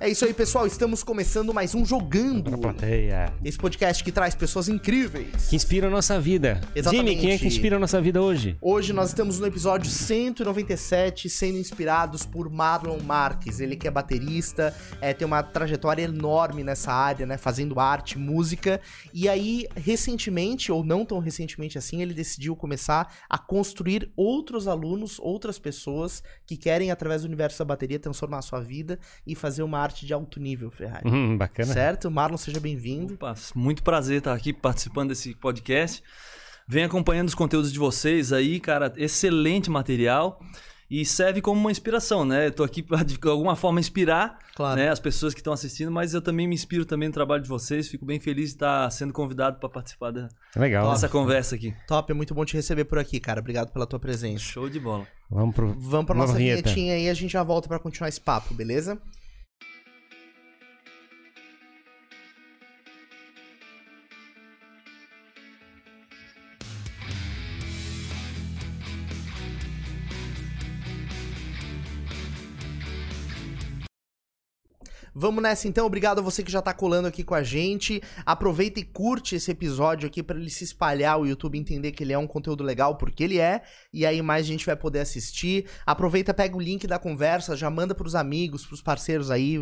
É isso aí, pessoal. Estamos começando mais um Jogando. Plateia. Esse podcast que traz pessoas incríveis. Que inspira a nossa vida. Exatamente. Jimmy, quem é que inspira a nossa vida hoje? Hoje nós estamos no episódio 197, sendo inspirados por Marlon Marques. Ele que é baterista, é, tem uma trajetória enorme nessa área, né? Fazendo arte, música. E aí, recentemente, ou não tão recentemente assim, ele decidiu começar a construir outros alunos, outras pessoas que querem, através do universo da bateria, transformar a sua vida e fazer uma arte de alto nível, Ferrari. Hum, bacana. Certo? Marlon, seja bem-vindo. Opa, muito prazer estar aqui participando desse podcast. Vem acompanhando os conteúdos de vocês aí, cara. Excelente material. E serve como uma inspiração, né? Eu tô aqui para de alguma forma inspirar Claro. né, as pessoas que estão assistindo, mas eu também me inspiro também no trabalho de vocês. Fico bem feliz de estar sendo convidado para participar da- Legal. dessa conversa aqui. Top, é muito bom te receber por aqui, cara. Obrigado pela tua presença. Show de bola. Vamos pro. Vamos pra Nova nossa vinheta. vinhetinha aí e a gente já volta pra continuar esse papo, beleza? Vamos nessa então, obrigado a você que já tá colando aqui com a gente. Aproveita e curte esse episódio aqui pra ele se espalhar, o YouTube entender que ele é um conteúdo legal, porque ele é, e aí mais gente vai poder assistir. Aproveita, pega o link da conversa, já manda pros amigos, pros parceiros aí,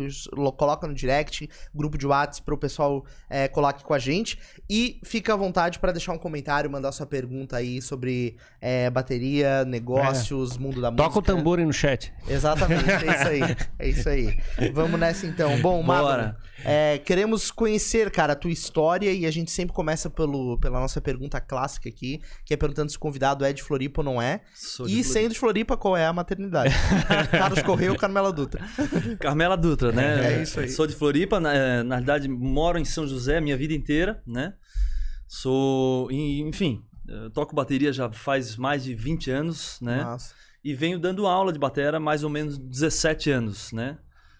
coloca no direct, grupo de WhatsApp pro pessoal é, colar aqui com a gente. E fica à vontade pra deixar um comentário, mandar sua pergunta aí sobre é, bateria, negócios, mundo da música. Toca o tambor aí no chat. Exatamente, é isso aí. É isso aí. Vamos nessa então. Bom, Marlon, Bora. é, queremos conhecer, cara, a tua história e a gente sempre começa pelo, pela nossa pergunta clássica aqui, que é perguntando se o convidado é de Floripa ou não é. Sou de e Floripa. sendo de Floripa, qual é a maternidade? Carlos Correia ou Carmela Dutra? Carmela Dutra, né? É isso aí. Sou de Floripa, na, eh, na realidade moro em São José a minha vida inteira, né? Sou, enfim, eu toco bateria já faz mais de 20 anos, né? Nossa, E venho dando aula de bateria há mais ou menos 17 anos, né?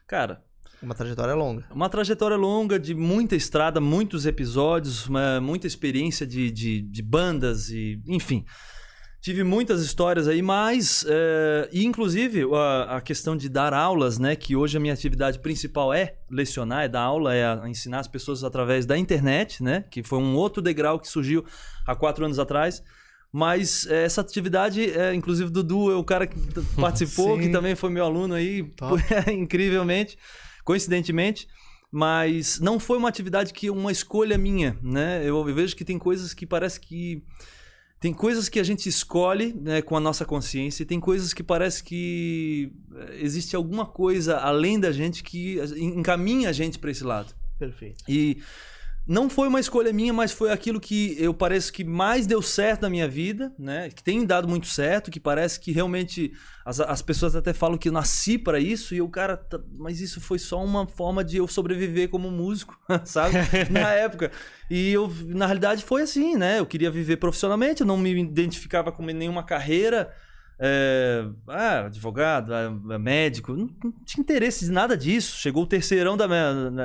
Cara, uma trajetória longa. uma trajetória longa de muita estrada, muitos episódios, uma- muita experiência de, de, de bandas e, enfim. Tive muitas histórias aí, mas, é, e inclusive a, a questão de dar aulas, né? Que hoje a minha atividade principal é lecionar, é dar aula, é a- ensinar as pessoas através da internet, né? Que foi um outro degrau que surgiu há quatro anos atrás. Mas é, essa atividade, é, inclusive o Dudu é o cara que participou, Sim. que também foi meu aluno aí, Top. incrivelmente, coincidentemente. Mas não foi uma atividade que uma escolha minha, né? Eu, vejo que tem coisas que parece que tem coisas que a gente escolhe né, com a nossa consciência e tem coisas que parece que eh, existe alguma coisa além da gente que encaminha a gente para esse lado. Perfeito. E não foi uma escolha minha, mas foi aquilo que eu pareço que mais deu certo na minha vida, né? Que tem dado muito certo, que parece que realmente as, as pessoas até falam que eu nasci para isso e o cara, tá- mas isso foi só uma forma de eu sobreviver como músico, sabe? na época. E eu, na realidade, foi assim, né? Eu queria viver profissionalmente, eu não me identificava com nenhuma carreira. É, ah, advogado, ah, médico, não, não tinha interesse de nada disso. Chegou o terceirão da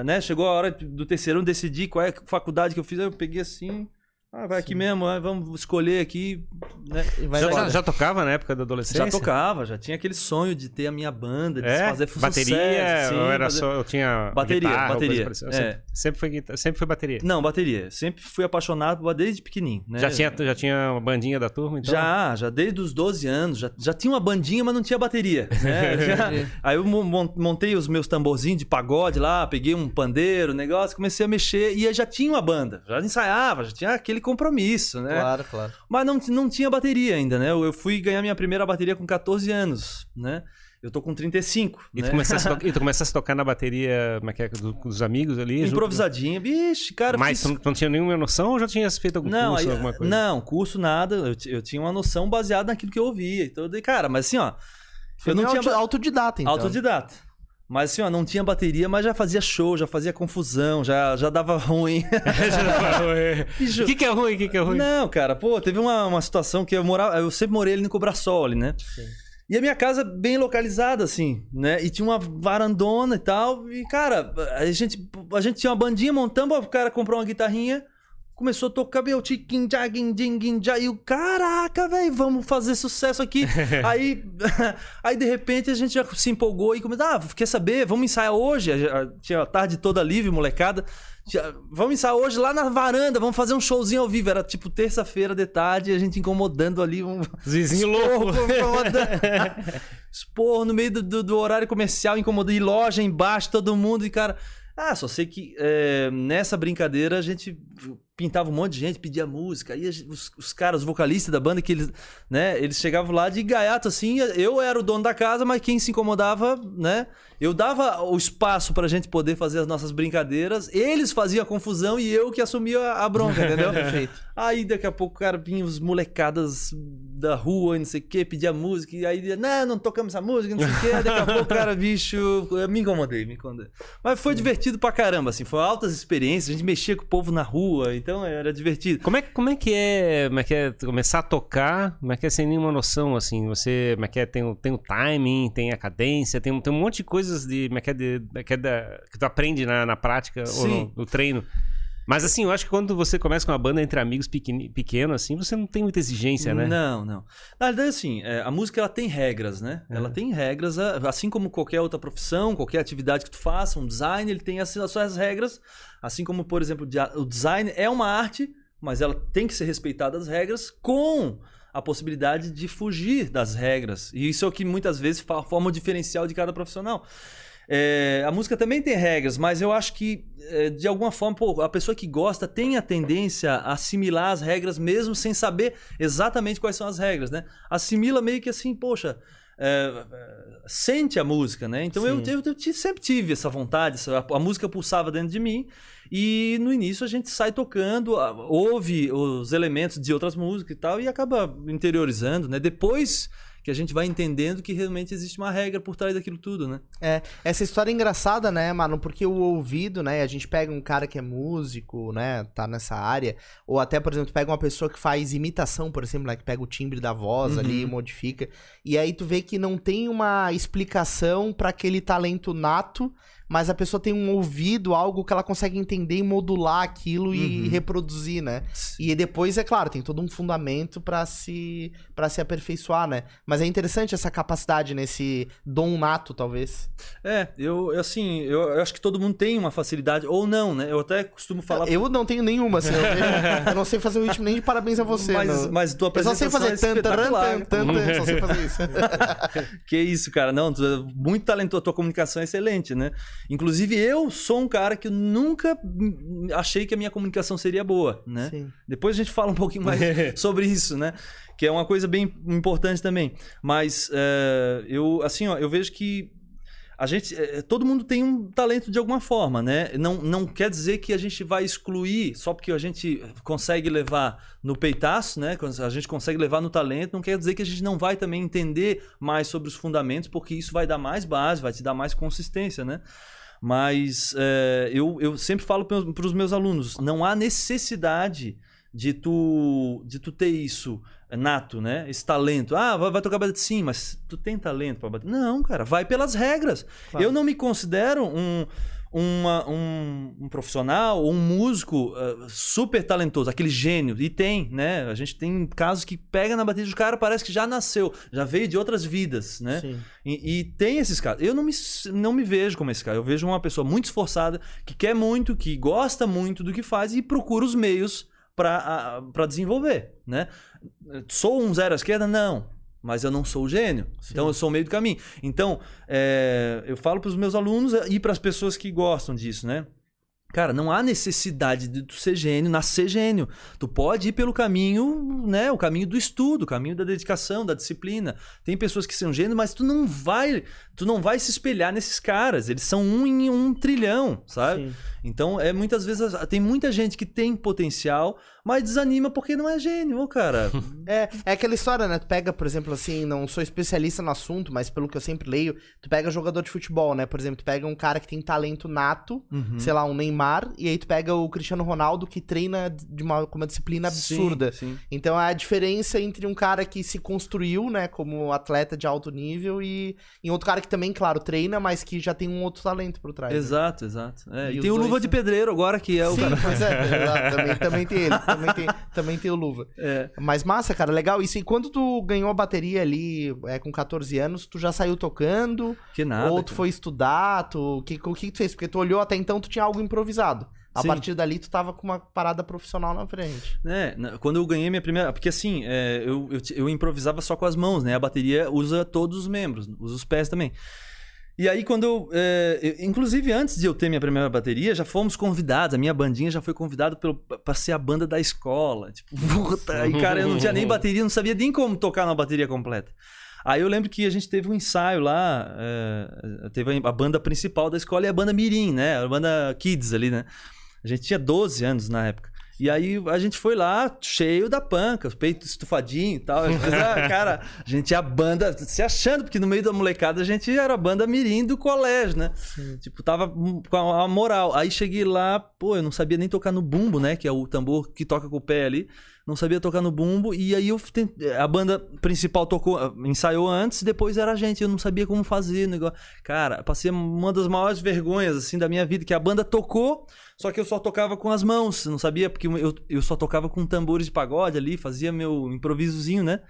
né? Chegou a hora do terceirão decidir qual é a faculdade que eu fiz, aí eu peguei assim, ah, vai aqui mesmo, ah, vamos escolher aqui, né? Vai Já, já, já tocava na época da adolescência? Já tocava, já tinha aquele sonho de ter a minha banda, de É? fazer sucesso. bateria sim, ou era fazer- só. Eu tinha. Bateria, guitarra bateria, é. Sempre, sempre foi guitarra, sempre foi bateria. Não, bateria. Sempre fui apaixonado desde pequenininho, né? Já, tinha, já tinha uma bandinha da turma, então? Já, já desde os 12 anos. Já, já tinha uma bandinha, mas não tinha bateria. né? Já- aí eu mon- mon- montei os meus tamborzinhos de pagode lá, peguei um pandeiro, negócio, comecei a mexer e aí já tinha uma banda. Já ensaiava, já tinha aquele compromisso, né? Claro, claro. Mas não, não tinha bateria ainda, né? Eu, eu fui ganhar minha primeira bateria com 14 anos, né? Eu tô com 35. E, né? tu começasse a to- e tu começasse a tocar na bateria como é que é, do- com os amigos ali? junto? Improvisadinha. Bicho, cara. Mas fiz- tu, tu não tinha nenhuma noção ou já tinhas feito algum Não, curso, aí- alguma coisa? não, curso nada. Eu, eu tinha uma noção baseada naquilo que eu ouvia. Então, eu dei, cara, mas assim, ó. Foi eu não tinha auto- autodidata, então. autodidata. Mas assim, ó, não tinha bateria, mas já fazia show, já fazia confusão, já, já dava ruim. O que, que é ruim? O que, que é ruim? Não, cara, pô, teve uma, uma situação que eu morava. Eu sempre morei ali no Cobrasol, ali, né? Sim. E a minha casa bem localizada, assim, né? E tinha uma varandona e tal. E, cara, a gente, a gente tinha uma bandinha, montamos, o cara comprou uma guitarrinha. Começou a tocar meu tiquim, jaguin, já. E o caraca, velho, vamos fazer sucesso aqui. aí, aí, de repente, a gente já se empolgou e começou, ah, quer saber? Vamos ensaiar hoje? Tinha a tarde toda livre, molecada. Vamos ensaiar hoje lá na varanda, vamos fazer um showzinho ao vivo. Era tipo terça-feira de tarde, a gente incomodando ali. Um... Loucos. incomodando. Esporro no meio do, do- do horário comercial, incomodando. E loja embaixo, todo mundo. E, cara. Ah, só sei que é, nessa brincadeira a gente pintava um monte de gente, pedia música. Gente- os, os caras, os vocalistas da banda, que eles, né, eles chegavam lá de gaiato assim. Eu era o dono da casa, mas quem se incomodava, né? Eu dava o espaço pra gente poder fazer as nossas brincadeiras. Eles faziam a confusão e eu que assumia a bronca, entendeu? Perfeito. Aí daqui a pouco, cara, vinha os molecadas da rua não sei o que, pedia música, e aí não, não tocamos essa música, não sei o que. Daqui a pouco, cara, bicho, me incomodei, me incomodei. Mas foi divertido pra caramba, assim, foi altas experiências, a gente mexia com o povo na rua, então era divertido. Como é, como é que é, como é que é começar a tocar, como é que é sem nenhuma noção, assim, você, como é que é, tem, o- tem o timing, tem a cadência, tem, um- tem um monte de coisas de, como é que é, de, como é que, é da- que tu aprende na, na prática ou Sim. no, no treino. Mas assim, eu acho que quando você começa com uma banda entre amigos pequeni- pequeno, assim, você não tem muita exigência, né? Não, não. Na verdade, assim, é, a música ela tem regras, né? É. Ela tem regras, assim como qualquer outra profissão, qualquer atividade que tu faça, um design, ele tem as, as suas regras. Assim como, por exemplo, o design é uma arte, mas ela tem que ser respeitada as regras com a possibilidade de fugir das regras. E isso é o que muitas vezes forma o diferencial de cada profissional. É, a música também tem regras, mas eu acho que, é, de alguma forma, pô, a pessoa que gosta tem a tendência a assimilar as regras mesmo sem saber exatamente quais são as regras, né? Assimila meio que assim, poxa, é, é, sente a música, né? Então eu, eu, eu sempre tive essa vontade, essa- a, música pulsava dentro de mim e no início a gente sai tocando, ouve os elementos de outras músicas e tal e acaba interiorizando, né? Depois que a gente vai entendendo que realmente existe uma regra por trás daquilo tudo, né? É, essa história é engraçada, né, mano? Porque o ouvido, né? A gente pega um cara que é músico, né? Tá nessa área. Ou até, por exemplo, pega uma pessoa que faz imitação, por exemplo, né? Que pega o timbre da voz Uhum. ali e modifica. E aí tu vê que não tem uma explicação pra aquele talento nato, mas a pessoa tem um ouvido, algo que ela consegue entender e modular aquilo e Uhum. reproduzir, né? E depois, é claro, tem todo um fundamento pra se para se aperfeiçoar, né? Mas é interessante essa capacidade nesse dom nato, talvez. É, eu, assim, eu, eu acho que todo mundo tem uma facilidade, ou não, né? Eu até costumo falar. Eu não tenho nenhuma, assim. Eu, eu não sei fazer o ritmo nem de parabéns a você, mas, não. mas tua Eu só sei apresentação fazer é tan, taran, espetacular. tan, tan, tan, só sei fazer isso. Que isso, cara. Não, tu é muito talentoso, tua comunicação é excelente, né? Inclusive, eu sou um cara que nunca achei que a minha comunicação seria boa, né? Sim. Depois a gente fala um pouquinho mais sobre isso, né? Que é uma coisa bem importante também. Mas é, eu, assim, ó, eu vejo que a gente, é, todo mundo tem um talento de alguma forma, né? Não, não quer dizer que a gente vai excluir só porque a gente consegue levar no peitaço, né? A gente consegue levar no talento, não quer dizer que a gente não vai também entender mais sobre os fundamentos, porque isso vai dar mais base, vai te dar mais consistência, né? Mas é, eu, eu sempre falo para os meus alunos, não há necessidade de tu, de tu ter isso nato, né? Esse talento. Ah, vai, vai tocar bateria. Sim, mas tu tem talento para bater. Não, cara, vai pelas regras. Claro. Eu não me considero um, uma- um, um profissional ou um músico ah, super talentoso, aquele gênio. E tem, né? A gente tem casos que pega na bateria do cara, parece que já nasceu, já veio de outras vidas, né? Sim. E, e tem esses casos. Eu não me, não me vejo como esse cara. Eu vejo uma pessoa muito esforçada, que quer muito, que gosta muito do que faz e procura os meios para desenvolver, né? Sou um zero à esquerda? Não. Mas eu não sou o gênio. Então eu sou o meio do caminho. Então, é, eu falo para os meus alunos e para as pessoas que gostam disso, né? Cara, não há necessidade de tu ser gênio, nascer gênio. Tu pode ir pelo caminho, né? O caminho do estudo, o caminho da dedicação, da disciplina. Tem pessoas que são gênios, mas tu não vai, tu não vai se espelhar nesses caras. Eles são um em um trilhão, sabe? Sim. Então, é muitas vezes tem muita gente que tem potencial, mas desanima porque não é gênio, ô cara. É, é aquela história, né? Tu pega, por exemplo, assim, não sou especialista no assunto, mas pelo que eu sempre leio, tu pega jogador de futebol, né? Por exemplo, tu pega um cara que tem talento nato, Uhum. sei lá, um Neymar, e aí tu pega o Cristiano Ronaldo que treina de uma, com uma disciplina absurda. Sim, sim. Então é a diferença entre um cara que se construiu, né, como atleta de alto nível e, e outro cara que também, claro, treina, mas que já tem um outro talento por trás. né? Exato, exato. É, E e tem o luva de pedreiro agora, que é o Sim, cara. pois é. lá, também, também tem ele. Também tem, também tem o luva. É. Mas massa, cara, legal. Isso, e quando tu ganhou a bateria ali é, com 14 anos, tu já saiu tocando? Que nada. ou tu cara. foi estudar? Tu, o que, o que tu fez? Porque tu olhou até então, tu tinha algo improvisado. A Sim. partir dali, tu tava com uma parada profissional na frente. É, quando eu ganhei minha primeira. Porque assim, é, eu, eu, eu improvisava só com as mãos, né? A bateria usa todos os membros, usa os pés também. E aí, quando eu, é, eu- Inclusive, antes de eu ter minha primeira bateria, já fomos convidados. A minha bandinha já foi convidada pra ser a banda da escola. Tipo, puta. E, cara, eu não tinha nem bateria, não sabia nem como tocar na bateria completa. Aí eu lembro que a gente teve um ensaio lá, é, teve a banda principal da escola e a banda Mirim, né? A banda Kids ali, né? A gente tinha 12 anos na época. E aí a gente foi lá, cheio da panca, os peitos estufadinhos e tal. Mas, ah, cara, a gente tinha a banda se achando, porque no meio da molecada a gente era a banda mirim do colégio, né? Tipo, tava com a moral. Aí cheguei lá, pô, eu não sabia nem tocar no bumbo, né? Que é o tambor que toca com o pé ali. Não sabia tocar no bumbo. E aí eu tent- a banda principal tocou, ensaiou antes, depois era a gente. Eu não sabia como fazer o negócio. Cara, passei uma das maiores vergonhas, assim, da minha vida, que a banda tocou, só que eu só tocava com as mãos. Não sabia, porque eu, eu só tocava com tambores de pagode ali, fazia meu improvisozinho, né?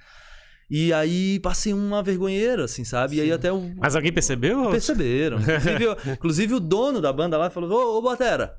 E aí passei uma vergonheira, assim, sabe? E aí até o. Mas alguém percebeu? Perceberam. Inclusive, o- inclusive o dono da banda lá falou: Ô, ô Batera,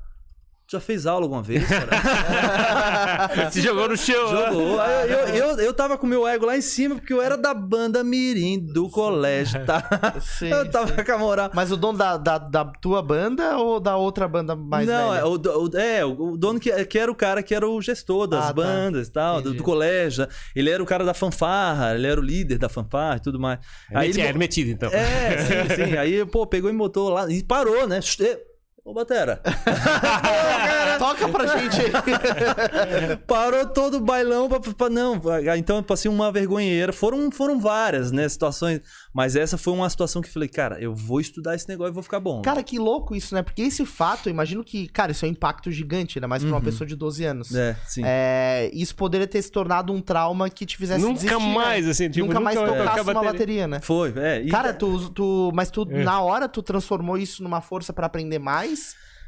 já fez aula alguma vez, cara? Se jogou no chão. né? Jogou. Aí eu, eu, eu, eu tava com o meu ego lá em cima, porque eu era da banda Mirim do colégio, tá? Sim, eu tava sim. com a moral. Mas o dono da, da, da tua banda ou da outra banda mais não, velha? é o, do- o- é, o dono que, que era o cara que era o gestor das Ah, tá. bandas e tal, do, do colégio. Ele era o cara da fanfarra, ele era o líder da fanfarra e tudo mais. Aí ele ele era metido, então. É, sim, sim. Aí, pô, pegou e botou lá e parou, né? Ô, Batera. Toca pra gente aí. Parou todo o bailão pra, pra- não. Então eu passei uma vergonheira. Foram, foram várias, né, situações. Mas essa foi uma situação que eu falei, cara, eu vou estudar esse negócio e vou ficar bom. Cara, que louco isso, né? Porque esse fato, eu imagino que, cara, isso é um impacto gigante, ainda mais pra uma Uhum. pessoa de 12 anos. É, sim. É, isso poderia ter se tornado um trauma que te fizesse Nunca desistir, né? mais, assim, tipo, nunca mais nunca vai tocasse tocar uma bateria. bateria, né? Foi, é. E- Cara, tu, tu, mas tu, É. na hora, tu transformou isso numa força pra aprender mais?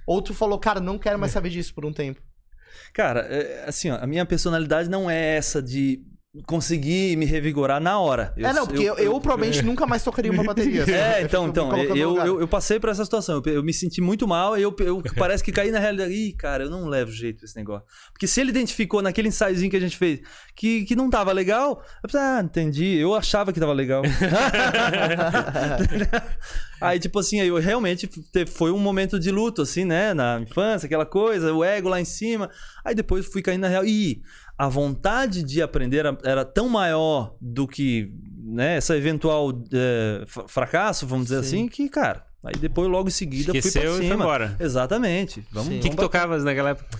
Ou tu falou, cara, não quero É. mais saber disso por um tempo? Cara, é, assim, ó, a minha personalidade não é essa de conseguir me revigorar na hora. é, não, porque eu, eu, provavelmente nunca mais tocaria uma bateria. assim. É, Eu então, então, eu, eu, eu passei por essa situação. Eu, eu me senti muito mal e eu, eu parece que caí na realidade. Ih, cara, eu não levo jeito esse negócio. Porque se ele identificou naquele ensaiozinho que a gente fez que, que não tava legal, eu pensei, ah, entendi. Eu achava que tava legal. aí, tipo assim, aí eu realmente te- foi um momento de luto, assim, né? Na infância, aquela coisa, o ego lá em cima. Aí depois fui caindo na real. E a vontade de aprender era, tão maior do que né, essa eventual é, fra- fracasso, vamos dizer Sim. assim, que, cara, aí depois logo em seguida fui Esqueceu pra e foi cima. embora. Exatamente. Vamos. O que, que tocavas naquela época?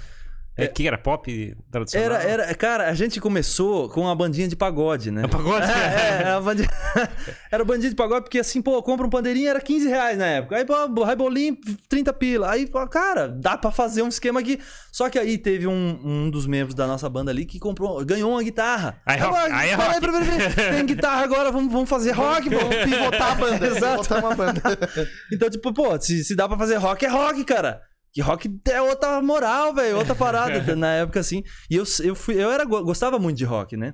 É, que era pop tradicional? Era, era, cara, a gente começou com uma bandinha de pagode, né? É pagode? É, é, era, bandinha... era bandinha de pagode, porque assim, pô, compra um pandeirinho, era 15 reais na época. Aí, pô, raibolinho, 30 pila. Aí, pô, cara, dá pra fazer um esquema aqui. Só que aí teve um, um dos membros da nossa banda ali que comprou, ganhou uma guitarra. Aí é rock, aí é peraí, rock. peraí, peraí, peraí. Tem guitarra agora, vamos, vamos fazer rock, vamos pivotar a banda. Exato. Uma banda. Então, tipo, pô, se, se dá pra fazer rock, é rock, cara. Que rock é outra moral, velho, outra parada na época, assim. E eu, eu, fui, eu era, gostava muito de rock, né?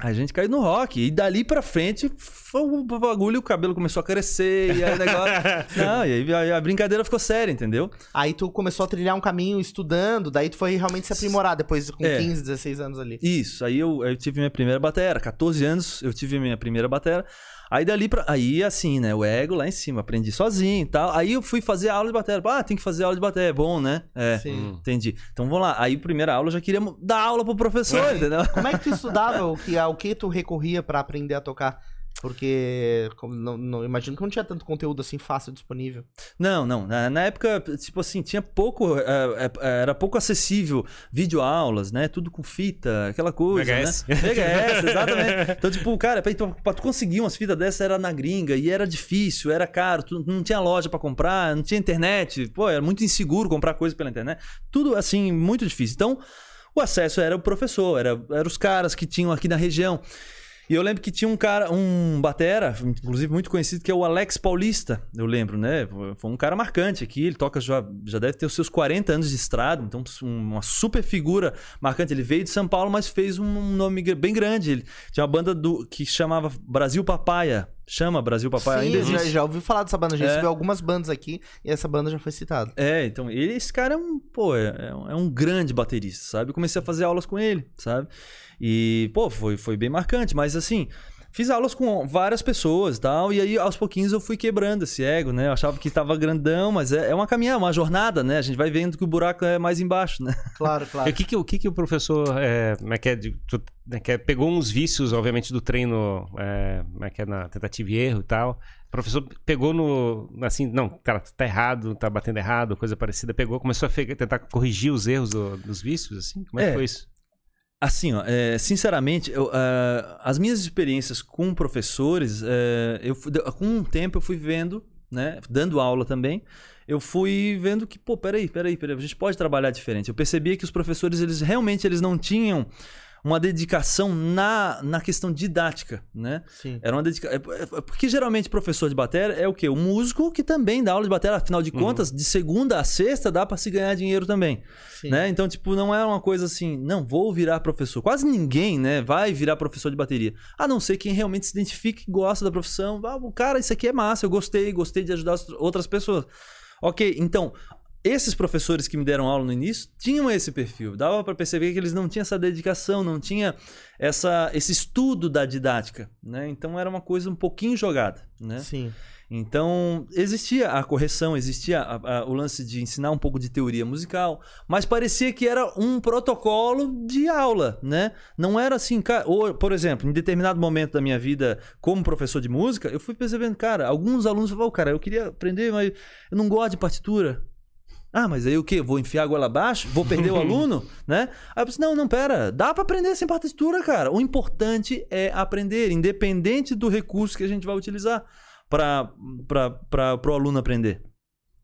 A gente caiu no rock. E dali pra frente, foi o bagulho, o cabelo começou a crescer, e aí o negócio. Não, e aí a, a brincadeira ficou séria, entendeu? Aí tu começou a trilhar um caminho estudando, daí tu foi realmente se aprimorar depois com É. 15, 16 anos ali. Isso, aí eu, eu tive minha primeira batera, 14 anos eu tive minha primeira batera. Aí dali pra. Aí assim, né? O ego lá em cima, aprendi sozinho e tal. Aí eu fui fazer aula de batera. Ah, tem que fazer aula de batera, é bom, né? É. Sim. Entendi. Então vamos lá. Aí, primeira aula, eu já queria dar aula pro professor, entendeu? Como é que tu estudava? O que, ao que tu recorria pra aprender a tocar? Porque como não, não- imagino que não tinha tanto conteúdo assim fácil disponível. Não, não. Na, na época, tipo assim, tinha pouco. é, é, era pouco acessível videoaulas, né? Tudo com fita, aquela coisa. VHS. Né? VHS, exatamente. Então, tipo, cara, pra, então, pra tu conseguir umas fitas dessas era na gringa e era difícil, era caro, tu não tinha loja pra comprar, não tinha internet. Pô, era muito inseguro comprar coisa pela internet. Tudo assim, muito difícil. Então, o acesso era o professor, era, era os caras que tinham aqui na região. E eu lembro que tinha um cara, um batera, inclusive muito conhecido, que é o Alex Paulista, eu lembro, né? Foi um cara marcante aqui, ele toca já, já deve ter os seus 40 anos de estrada, então uma super figura marcante. Ele veio de São Paulo, mas fez um nome bem grande. Ele tinha uma banda do, que chamava Brasil Papaya. Chama Brasil Papaya, Sim, ainda eu já, existe. já ouvi falar dessa banda, já É. recebi algumas bandas aqui e essa banda já foi citada. É, então, ele, esse cara é um, pô, é, é um- é um grande baterista, sabe? Eu comecei a fazer aulas com ele, sabe? E, pô, foi, foi bem marcante, mas assim, fiz aulas com várias pessoas e tal, e aí aos pouquinhos eu fui quebrando esse ego, né? Eu achava que tava grandão, mas é, é uma caminhada, uma jornada, né? A gente vai vendo que o buraco é mais embaixo, né? Claro, E claro. o que, que, o que, que o professor é, como é que é, tu- né, que é, pegou uns vícios, obviamente, do treino é, como é que é, na tentativa e erro e tal. O professor pegou no. Assim, não, cara, tá errado, tá batendo errado, coisa parecida. Pegou, começou a tentar corrigir os erros do- dos vícios, assim? Como é, É. que foi isso? Assim, ó, é, sinceramente, eu, ah, as minhas experiências com professores, é, eu com um tempo eu fui vendo, né, dando aula também, eu fui vendo que, pô, peraí, peraí, peraí, a gente pode trabalhar diferente. Eu percebia que os professores, eles realmente eles não tinham uma dedicação na, na questão didática, né? Sim. Era uma dedicação. Porque geralmente professor de bateria é o quê? O músico que também dá aula de bateria. Afinal de Uhum. contas, de segunda a sexta dá pra se ganhar dinheiro também. Sim. Né? Então, tipo, não é uma coisa assim, não, vou virar professor. Quase ninguém, né, vai virar professor de bateria. A não ser quem realmente se identifica e gosta da profissão. Ah, cara, isso aqui é massa, eu gostei, gostei de ajudar as outras pessoas. Ok, então, esses professores que me deram aula no início tinham esse perfil. Dava para perceber que eles não tinham essa dedicação, não tinha essa, esse estudo da didática, né? Então era uma coisa um pouquinho jogada, né? Sim. Então, existia a correção, existia a- a- o lance de ensinar um pouco de teoria musical, mas parecia que era um protocolo de aula, né? Não era assim, cara. Ou, por exemplo, em determinado momento da minha vida como professor de música, eu fui percebendo, cara, alguns alunos falavam, cara, eu queria aprender, mas eu não gosto de partitura. Ah, mas aí o quê? Vou enfiar a goela abaixo? Vou perder o aluno? Né? Aí eu pensei, não, não, pera. Dá pra aprender sem partitura, cara. O importante é aprender, independente do recurso que a gente vai utilizar para o aluno aprender.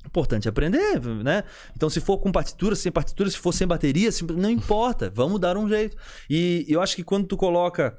Importante é aprender, né? Então, se for com partitura, sem partitura, se for sem bateria, se- não importa, vamos dar um jeito. E eu acho que quando tu coloca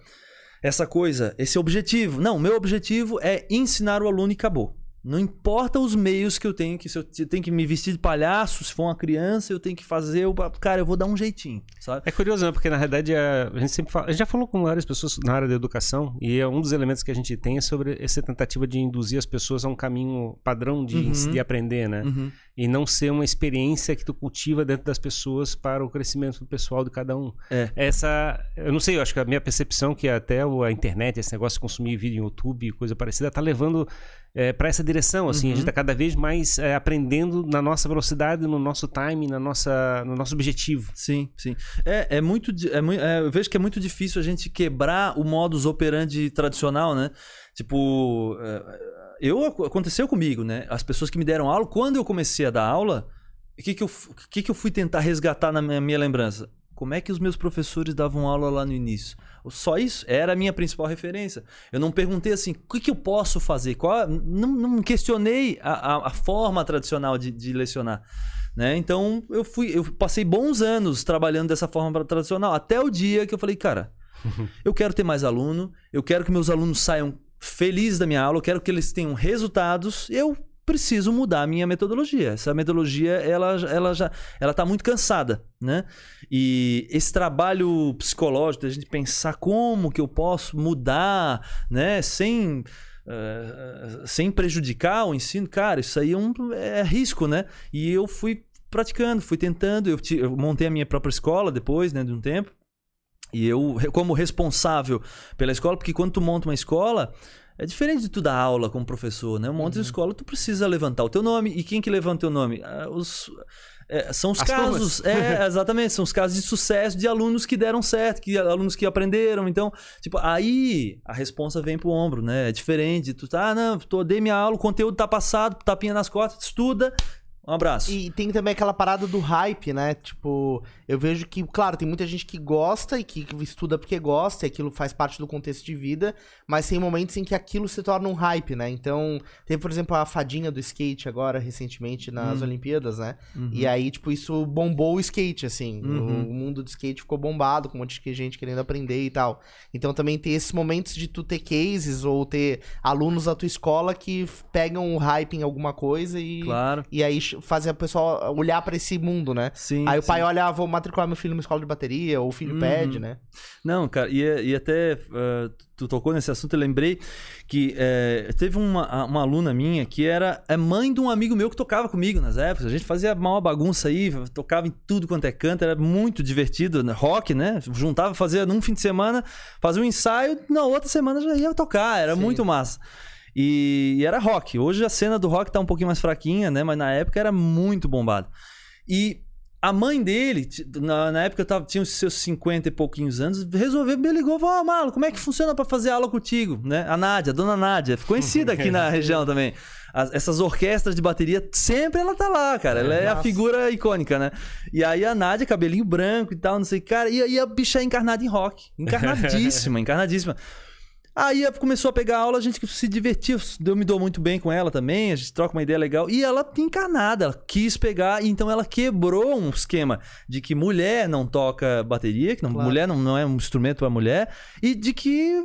essa coisa, esse objetivo, não, meu objetivo é ensinar o aluno e acabou. Não importa os meios que eu tenho, que se eu te- tenho que me vestir de palhaço, se for uma criança, eu tenho que fazer, o cara, eu vou dar um jeitinho, sabe? É curioso, né? Porque na realidade a, a gente sempre fala, a gente já falou com várias pessoas na área da educação e é um dos elementos que a gente tem é sobre essa tentativa de induzir as pessoas a um caminho padrão de, Uhum. de aprender, né? Uhum. E não ser uma experiência que tu cultiva dentro das pessoas para o crescimento pessoal de cada um. É. Essa, eu não sei, eu acho que a minha percepção que até a internet, esse negócio de consumir vídeo em YouTube e coisa parecida, tá levando é, para essa direção, assim, Uhum. a gente tá cada vez mais é, aprendendo na nossa velocidade, no nosso time, na nossa, no nosso objetivo. Sim, sim. É, é muito. É, é, eu vejo que é muito difícil a gente quebrar o modus operandi tradicional, né? Tipo. Eu, aconteceu comigo, né? As pessoas que me deram aula, quando eu comecei a dar aula, o que, que, eu, que, que eu fui tentar resgatar na minha, minha lembrança? Como é que os meus professores davam aula lá no início? Só isso era a minha principal referência. Eu não perguntei assim, o que, que eu posso fazer? Qual, não, não questionei a, a, a forma tradicional de, de lecionar. Né? Então eu fui, eu passei bons anos trabalhando dessa forma tradicional, até o dia que eu falei, cara, eu quero ter mais aluno, eu quero que meus alunos saiam felizes da minha aula, eu quero que eles tenham resultados, eu preciso mudar a minha metodologia. Essa metodologia, ela, ela já ela tá muito cansada, né? E esse trabalho psicológico, da gente pensar como que eu posso mudar, né? Sem... eh, sem prejudicar o ensino, cara, isso aí é, um, é risco, né? E eu fui praticando, fui tentando, eu, eu montei a minha própria escola depois, né, de um tempo. E eu, como responsável pela escola, porque quando tu monta uma escola, é diferente de tu dar aula como professor, né? Monta uma escola, tu precisa levantar o teu nome. E quem que levanta o teu nome? Ah, os, é, são os As casos, é, exatamente, são os casos de sucesso de alunos que deram certo, que alunos que aprenderam. Então, tipo, aí a responsa vem pro ombro, né? É diferente. Tu tá, ah, não, tô, dei minha aula, o conteúdo tá passado, tapinha nas costas, estuda, Um abraço. E tem também aquela parada do hype, né? Tipo, eu vejo que, claro, tem muita gente que gosta e que estuda porque gosta, e aquilo faz parte do contexto de vida, mas tem momentos em que aquilo se torna um hype, né? Então, teve, por exemplo, a fadinha do skate agora, recentemente, nas Hum. Olimpíadas, né? Uhum. E aí, tipo, isso bombou o skate, assim. Uhum. O mundo do skate ficou bombado, com um monte de gente querendo aprender e tal. Então também tem esses momentos de tu ter cases ou ter alunos da tua escola que pegam o hype em alguma coisa e. Claro. E aí ch- fazem a pessoa olhar pra esse mundo, né? Sim. aí o pai sim. olha, ah, vou matricular meu filho numa escola de bateria, ou o filho Uhum. pede, né? Não, cara, e, e até eh, tu tocou nesse assunto, eu lembrei que eh, teve uma, uma aluna minha que era é mãe de um amigo meu que tocava comigo nas épocas. A gente fazia uma bagunça aí, tocava em tudo quanto é canto, era muito divertido, né? rock, né? Juntava, fazia num fim de semana, fazia um ensaio, na outra semana já ia tocar, era Sim. muito massa. E, e era rock. Hoje a cena do rock tá um pouquinho mais fraquinha, né? Mas na época era muito bombado. E a mãe dele, na, na época eu tava, tinha os seus 50 e pouquinhos anos, resolveu, me ligou, falou, ah, Malo, como é que funciona pra fazer aula contigo? Né? A Nádia, a dona Nádia, conhecida aqui na região também. As- essas orquestras de bateria, sempre ela tá lá, cara. Ela é a Massa. figura icônica, né? E aí a Nádia, cabelinho branco e tal, não sei, cara, e aí a bicha é encarnada em rock. Encarnadíssima, encarnadíssima. Aí começou a pegar aula, a gente se divertiu. Eu me dou muito bem com ela também, a gente troca uma ideia legal. E ela encarnada, ela quis pegar, e então ela quebrou um esquema de que mulher não toca bateria, que não- Claro. mulher não, não é um instrumento para mulher, e de que,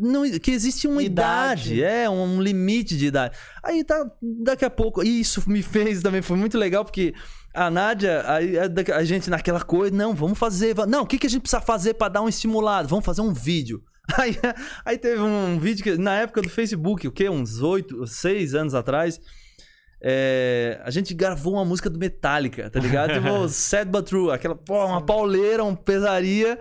não, que existe uma Idade. idade, é, um limite de idade. Aí tá, daqui a pouco, e isso me fez também, foi muito legal, porque. A Nádia, a, a gente naquela coisa, não, vamos fazer. va- Não, o que, que a gente precisa fazer para dar um estimulado? Vamos fazer um vídeo. Aí, aí teve um vídeo que, na época do Facebook, o quê? Uns oito, seis anos atrás. é, a gente gravou uma música do Metallica, tá ligado? tipo, Sad But True, aquela, pô, uma pauleira, uma pesaria.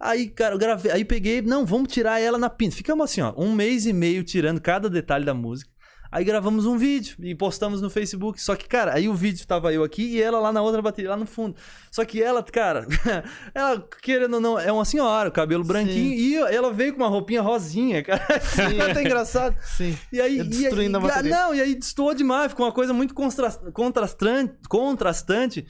Aí, cara, eu gravei, aí peguei, não, vamos tirar ela na pinta. Ficamos assim, ó, um mês e meio tirando cada detalhe da música. Aí gravamos um vídeo e postamos no Facebook. Só que, cara, aí o vídeo tava eu aqui e ela lá na outra bateria, lá no fundo. Só que ela, cara, ela, querendo ou não, é uma senhora, cabelo branquinho, e ela veio com uma roupinha rosinha, cara. Sim. Até engraçado. Sim. E aí, Destruindo e, a bateria. Não, e aí destoou demais, ficou uma coisa muito contrastante, contrastante.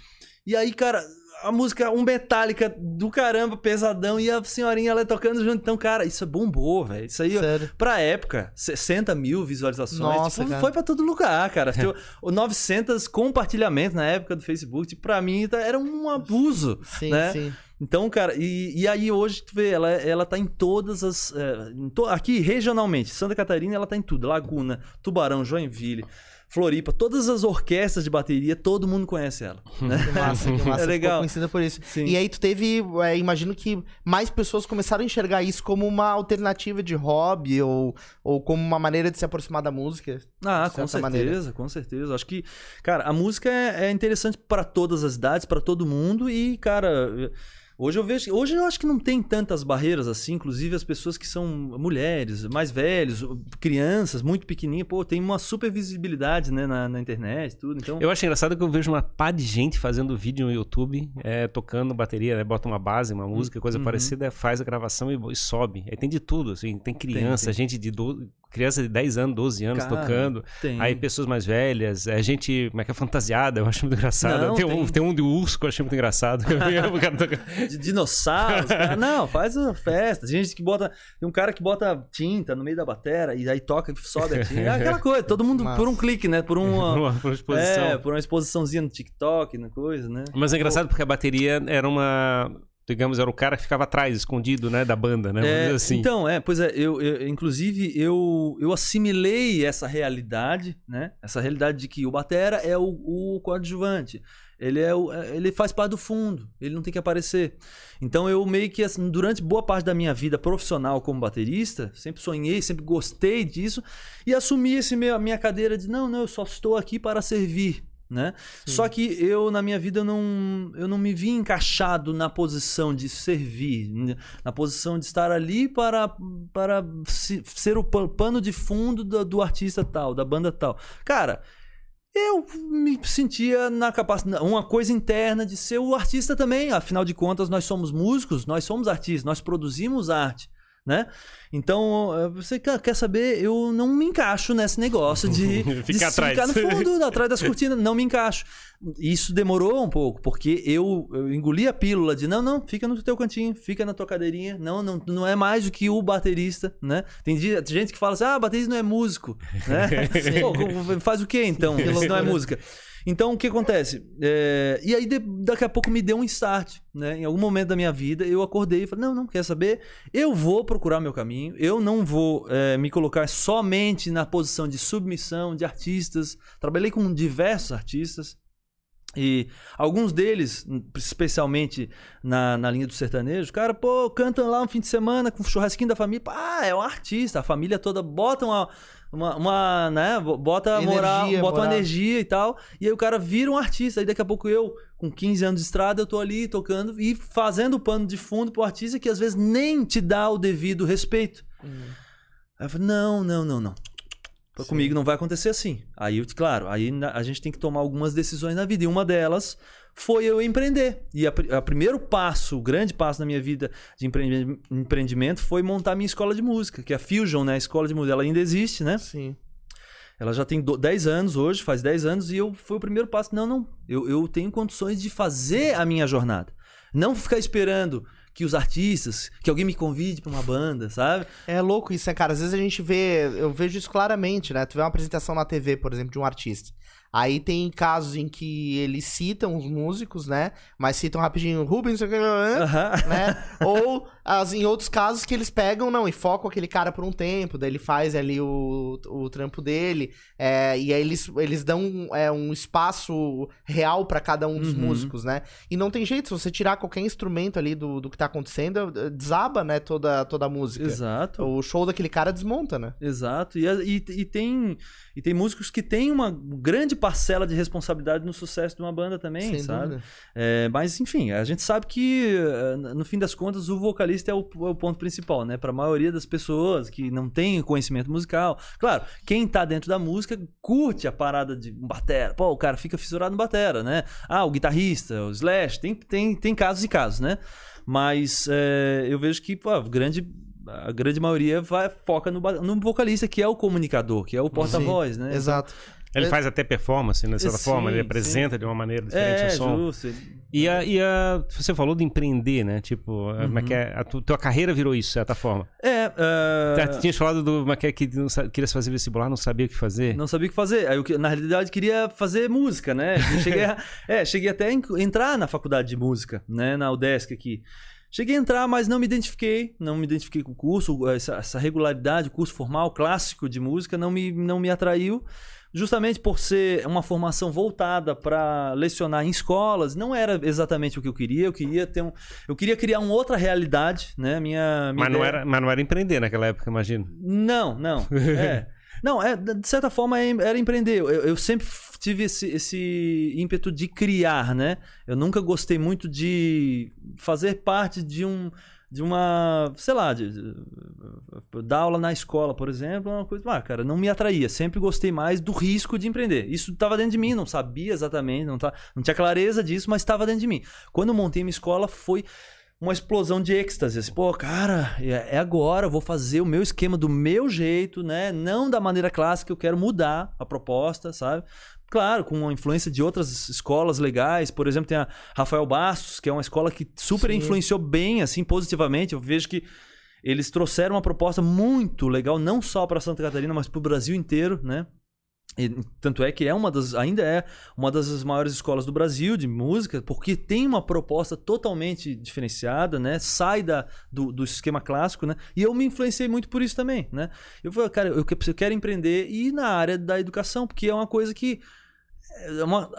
E aí, cara, a música, um Metallica do caramba, pesadão, e a senhorinha ela tocando junto. Então, cara, isso bombou, velho. Isso aí, Sério. pra época, 60 mil visualizações. Nossa, tipo, foi pra todo lugar, cara. Teu- o 900 compartilhamentos na época do Facebook, tipo, pra mim tá- era um abuso. Sim, né? sim. Então, cara, e, e aí hoje, tu vê, ela, ela tá em todas as. é, em to- aqui, regionalmente, Santa Catarina, ela tá em tudo. Laguna, Tubarão, Joinville, Floripa, todas as orquestras de bateria, todo mundo conhece ela. Né? Que massa, que massa. É legal. Ficou conhecida por isso. Sim. E aí tu teve, é, imagino que mais pessoas começaram a enxergar isso como uma alternativa de hobby ou, ou como uma maneira de se aproximar da música. Ah, com certeza, maneira. com certeza. Acho que, cara, a música é, é interessante pra todas as idades, pra todo mundo e, cara, hoje eu vejo, hoje eu acho que não tem tantas barreiras assim, inclusive as pessoas que são mulheres, mais velhos, crianças, muito pequenininhas, pô, tem uma super visibilidade, né, na, na internet, tudo. Então, Eu acho engraçado que eu vejo uma pá de gente fazendo vídeo no YouTube, é, tocando bateria, né? Bota uma base, uma música, coisa Uhum. parecida, faz a gravação e, e sobe. Aí tem de tudo, assim. Tem criança, tem. gente de... Do... Criança de 10 anos, 12 anos Cara, tocando. tem. Aí pessoas mais velhas, é gente, como é que é, fantasiada, eu acho muito engraçado. Não, tem, Um, tem- tem um de urso que eu achei muito engraçado. O cara toca- de dinossauros. cara. Não, faz uma festa. Tem gente que bota. Tem um cara que bota tinta no meio da batera e aí toca e sobe a tinta. É aquela coisa, todo mundo Massa. por um clique, né? Por uma. uma, uma exposição. É, por uma exposiçãozinha no TikTok, na coisa, né? Mas é engraçado porque a bateria era uma... Digamos, era o cara que ficava atrás, escondido, né? Da banda, né? É, assim. Então, é, pois é, eu, eu- inclusive eu, eu assimilei essa realidade, né? Essa realidade de que o batera é o, o coadjuvante. Ele, é o, é- ele faz parte do fundo, ele não tem que aparecer. Então eu meio que, assim, durante boa parte da minha vida profissional como baterista, sempre sonhei, sempre gostei disso, e assumi esse meu, a minha cadeira de não, não, eu só estou aqui para servir. Né? Só que eu, na minha vida, não, eu não me vi encaixado na posição de servir, né? na posição de estar ali para, para se- ser o pa- pano de fundo do, do artista tal, da banda tal. Cara, eu me sentia na capacidade, uma coisa interna de ser o artista também. Afinal de contas, nós somos músicos, nós somos artistas, nós produzimos arte. Né? Então, eh, você quer saber, eu não me encaixo nesse negócio de, de Ficar atrás. ficar no fundo, atrás das cortinas, não me encaixo. Isso demorou um pouco, porque eu, eu engoli a pílula de não, não, fica no teu cantinho, fica na tua cadeirinha, não, não, não é mais do que o baterista, né? Tem gente que fala assim, ah, baterista não é músico, né? Pô, faz o quê então, não é música? Então, o que acontece? É, e aí, de- daqui a pouco me deu um start, né? Em algum momento da minha vida, eu acordei e falei, não, não, quer saber? Eu vou procurar meu caminho, eu não vou é, me colocar somente na posição de submissão de artistas. Trabalhei com diversos artistas, e alguns deles, especialmente na, na linha do sertanejo, cara, pô, cantam lá um fim de semana com o churrasquinho da família. Ah, é um artista, a família toda bota uma. Uma, uma, né, bota Energia, moral, bota uma moral. energia e tal, e aí o cara vira um artista, aí daqui a pouco eu, com 15 anos de estrada, eu tô ali tocando e fazendo o pano de fundo pro artista que às vezes nem te dá o devido respeito. Aí eu falei, não, não, não, não. Sim. Comigo não vai acontecer assim. Aí, claro, aí a gente tem que tomar algumas decisões na vida. E uma delas foi eu empreender. E a primeiro passo, o grande passo na minha vida de empreendimento foi montar minha escola de música, que é a Fusion, né? A escola de música. Ela ainda existe, né? Sim. Ela já tem do- 10 anos hoje, faz 10 anos, e eu foi o primeiro passo. Não, não. Eu, eu tenho condições de fazer a minha jornada. Não ficar esperando que os artistas, que alguém me convide pra uma banda, sabe? É louco isso, né, cara? Às vezes a gente vê, eu vejo isso claramente, né? Tu vê uma apresentação na TV, por exemplo, de um artista. Aí tem casos em que eles citam os músicos, né? Mas citam rapidinho Rubens, né? Ou as, em outros casos que eles pegam, não, e focam aquele cara por um tempo, daí ele faz ali o, o trampo dele, é, e aí eles, eles dão é, um espaço real pra cada um dos Uhum. músicos, né? E não tem jeito, se você tirar qualquer instrumento ali do, do que tá acontecendo, desaba, né, toda, toda a música. Exato. O show daquele cara desmonta, né? Exato. E, e, e tem, e tem músicos que têm uma grande parcela de responsabilidade no sucesso de uma banda também, Sem sabe? É, mas, enfim, a gente sabe que, eh, no fim das contas, o vocalista é o, é o ponto principal, né? Pra maioria das pessoas que não tem conhecimento musical. Claro, quem tá dentro da música curte a parada de um batera. Pô, o cara fica fissurado no batera, né? Ah, o guitarrista, o slash. Tem, tem, tem casos e casos, né? Mas é, eu vejo que pô, a grande, a grande maioria vai, foca no, no vocalista, que é o comunicador, que é o porta-voz, né? Exato. Ele É- faz até performance, né, de certa Sim, forma, ele sim. apresenta de uma maneira diferente É, o som. justo. E a, e a. Você falou de empreender, né? Tipo, como é que é? A tu- tua carreira virou isso, de certa forma. É, ah, Tá, Tu tinhas falado do como é que é não sa- queria fazer vestibular, não sabia o que fazer. Não sabia o que fazer. Aí eu, na realidade, queria fazer música, né? Eu cheguei, a, é, cheguei até a en- entrar na faculdade de música, né? Na UDESC aqui. Cheguei a entrar, mas não me identifiquei. Não me identifiquei com o curso. Essa, essa regularidade, o curso formal, clássico de música, não me, não me atraiu. Justamente por ser uma formação voltada para lecionar em escolas, não era exatamente o que eu queria. Eu queria ter um, eu queria criar uma outra realidade, né? Minha, minha mas, não ideia- era, mas não era empreender naquela época, imagino. não, não. É. Não, é, de certa forma é- era empreender. Eu, eu sempre tive esse, esse ímpeto de criar, né? Eu nunca gostei muito de fazer parte de um. De uma, sei lá, de, de- dar aula na escola, por exemplo, é uma coisa, ah, cara, não me atraía. Sempre gostei mais do risco de empreender. Isso estava dentro de mim, não sabia exatamente, não, tá, não tinha clareza disso, mas estava dentro de mim. Quando montei minha escola, foi uma explosão de êxtase. Assim, Pô, cara, é é agora, eu vou fazer o meu esquema do meu jeito, né? Não da maneira clássica, eu quero mudar a proposta, sabe? Claro, com a influência de outras escolas legais. Por exemplo, tem a Rafael Bastos, que é uma escola que super Sim. influenciou bem, assim, positivamente. Eu vejo que eles trouxeram uma proposta muito legal, não só para Santa Catarina, mas para o Brasil inteiro, né? E, tanto é que é uma das, ainda é uma das maiores escolas do Brasil de música, porque tem uma proposta totalmente diferenciada, né? Sai da, do, do esquema clássico, né? E eu me influenciei muito por isso também, né? Eu falei, cara, eu, eu quero empreender e ir na área da educação, porque é uma coisa que uma-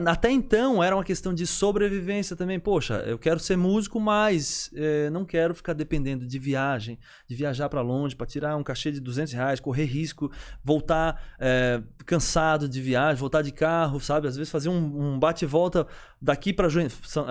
na- até então era uma questão de sobrevivência também. Poxa, eu quero ser músico, mas eh, não quero ficar dependendo de viagem, de viajar para longe para tirar um cachê de 200 reais, correr risco, voltar eh, cansado de viagem, voltar de carro, sabe? Às vezes fazer um, um bate e volta daqui para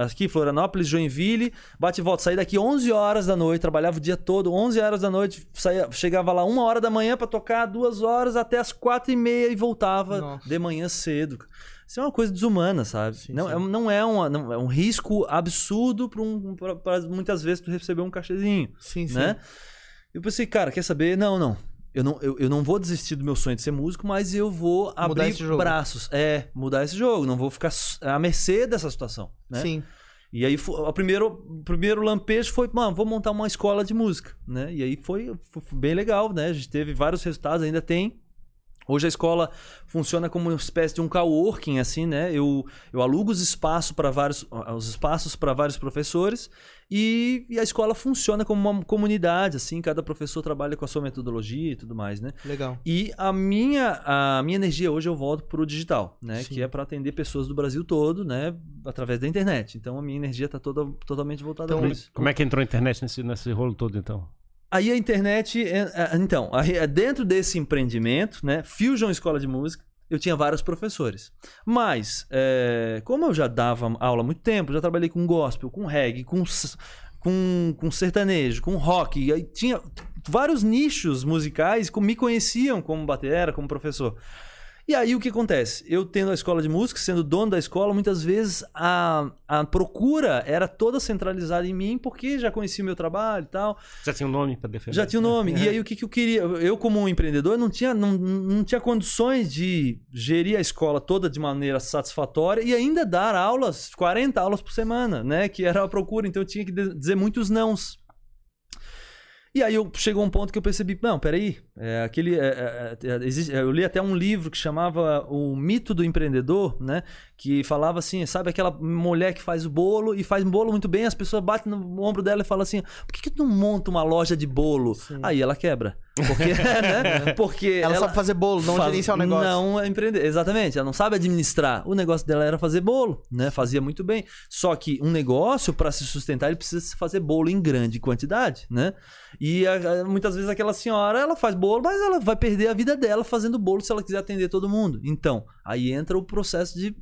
aqui Florianópolis, Joinville, bate e volta, sair daqui 11 horas da noite, trabalhava o dia todo, 11 horas da noite, saía, chegava lá uma hora da manhã para tocar duas horas até as quatro e meia e voltava Nossa. de manhã cedo. Isso é uma coisa desumana, sabe? Sim, não, sim. É, não, é uma- não- é um risco absurdo para um, pra- pra muitas vezes tu receber um cachezinho, Sim, sim. né? Eu pensei, cara, quer saber? Não, não. Eu não, eu, eu não vou desistir do meu sonho de ser músico, mas eu vou Mudar abrir braços. É, mudar esse jogo. Não vou ficar à mercê dessa situação. Né? Sim. E aí, o primeiro, o primeiro lampejo foi, mano, vou montar uma escola de música, né? E aí foi, foi bem legal, né? A gente teve vários resultados, ainda tem. Hoje a escola funciona como uma espécie de um coworking, assim, né? Eu, eu alugo os espaços para vários, os espaços para vários professores e, e a escola funciona como uma comunidade, assim. Cada professor trabalha com a sua metodologia e tudo mais, né? Legal. E a minha, a minha energia hoje eu volto pro digital, né? Sim. Que é para atender pessoas do Brasil todo, né? Através da internet. Então a minha energia tá toda totalmente voltada Então, para isso. Como é que entrou a internet nesse, nesse rolo todo, então? Aí a internet, é- é- então, é dentro desse empreendimento, né? Fusion Escola de Música, eu tinha vários professores. Mas, é, como eu já dava aula há muito tempo, já trabalhei com gospel, com reggae, com, com, com sertanejo, com rock, aí tinha vários nichos musicais que me conheciam como batera, como professor. E aí o que acontece? Eu tendo a escola de música, sendo dono da escola, muitas vezes a, a procura era toda centralizada em mim, porque já conhecia o meu trabalho e tal. Já tinha um nome pra defender? Já tinha o nome. E aí o que, que eu queria? Eu, como um empreendedor, não tinha, não, não tinha condições de gerir a escola toda de maneira satisfatória e ainda dar aulas, 40 aulas por semana, né? Que era a procura. Então eu tinha que dizer muitos nãos. E aí eu, chegou um ponto que eu percebi, não, peraí, é, aquele, é, é, é, existe- eu li até um livro que chamava O Mito do Empreendedor, né? Que falava assim, sabe aquela mulher que faz o bolo e faz um bolo muito bem, as pessoas batem no ombro dela e falam assim, por que, que tu não monta uma loja de bolo? Sim. Aí ela quebra. Porque, né? Porque Ela, sabe fazer bolo, não faz- gerenciar o negócio. Não é empreender. Exatamente. Ela não sabe administrar. O negócio dela era fazer bolo, né? Fazia muito bem. Só que um negócio, para se sustentar, ele precisa fazer bolo em grande quantidade, né? E a- muitas vezes aquela senhora, ela faz bolo, mas ela vai perder a vida dela fazendo bolo se ela quiser atender todo mundo. Então, aí entra o processo de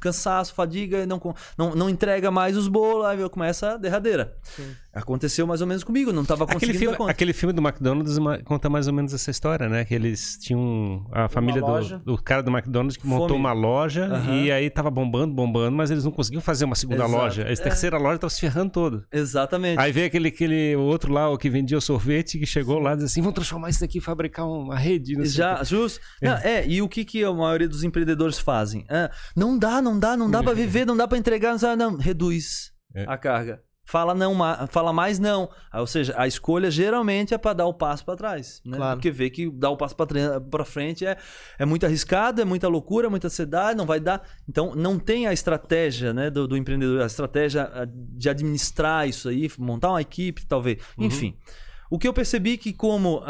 cansaço, fadiga, não, não, não entrega mais os bolos, aí começa a derradeira. Sim. Aconteceu mais ou menos comigo, não tava Aquele conseguindo filme, dar conta. aquele filme do McDonald's conta mais ou menos essa história, né? Que eles tinham a família do, do cara do McDonald's que montou Fome. uma loja Aham. e aí tava bombando, bombando, mas eles não conseguiam fazer uma segunda Exato. loja. A É. terceira loja tava se ferrando toda. Exatamente. Aí veio aquele, aquele outro lá, o que vendia o sorvete, que chegou lá e disse assim: vamos transformar isso daqui e fabricar uma rede. Já, quê." justo. Não, é, e o que, que a maioria dos empreendedores fazem? Ah, não dá, não dá, não dá pra viver, não dá pra entregar, não, não. reduz É. a carga. Fala não, fala mais não. Ah, Ou seja, a escolha geralmente é pra dar o passo pra trás, né? Claro. Porque vê que dar o passo pra frente é, é muito arriscado, é muita loucura, é muita ansiedade, não vai dar. Então, não tem a estratégia, né, do, do empreendedor, a estratégia ah, de administrar isso aí, montar uma equipe, talvez. Uhum. Enfim. O que eu percebi que como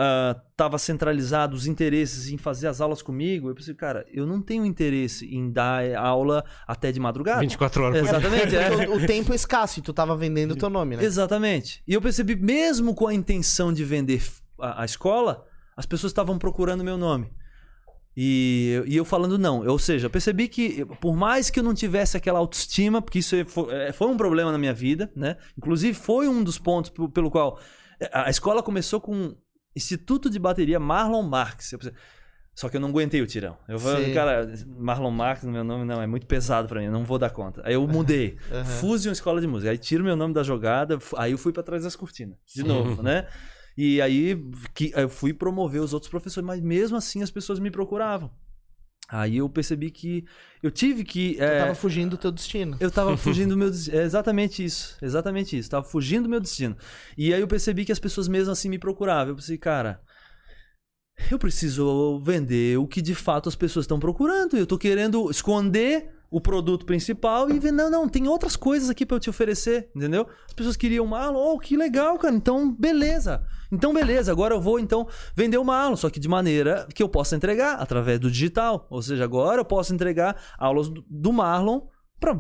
estava centralizado os interesses em fazer as aulas comigo, eu pensei, cara, eu não tenho interesse em dar eh, aula até de madrugada. 24 horas por dia. Exatamente, é. O, o tempo é escasso e tu tava vendendo o teu nome, né? Exatamente. E eu percebi, mesmo com a intenção de vender a, a escola, as pessoas estavam procurando meu nome. E, e eu falando não. Ou seja, eu percebi que, por mais que eu não tivesse aquela autoestima, porque isso é- foi, é, foi um problema na minha vida, né? Inclusive, foi um dos pontos pelo qual a escola começou com Instituto de Bateria Marlon Marx. Só que eu não aguentei o tirão. Eu falei, Sim. cara, Marlon Marx meu nome não, é muito pesado pra mim, eu não vou dar conta. Aí eu mudei. Aham. Fusion Escola de Música. Aí tiro meu nome da jogada, aí eu fui pra trás das cortinas. De novo, né? E aí que, eu fui promover os outros professores, mas mesmo assim as pessoas me procuravam. Aí eu percebi que eu tive que. É, tava fugindo do teu destino. eu tava fugindo do meu destino. É exatamente isso. Exatamente isso. Tava fugindo do meu destino. E aí eu percebi que as pessoas mesmo assim me procuravam. Eu pensei, cara, eu preciso vender o que de fato as pessoas estão procurando. Eu tô querendo esconder o produto principal e ver, não, não, tem outras coisas aqui pra eu te oferecer, entendeu? As pessoas queriam malo, oh, que legal, cara. Então, beleza. Então, beleza. Agora eu vou então vender o malo, só que de maneira que eu possa entregar através do digital. Ou seja, agora eu posso entregar aulas do- Marlon para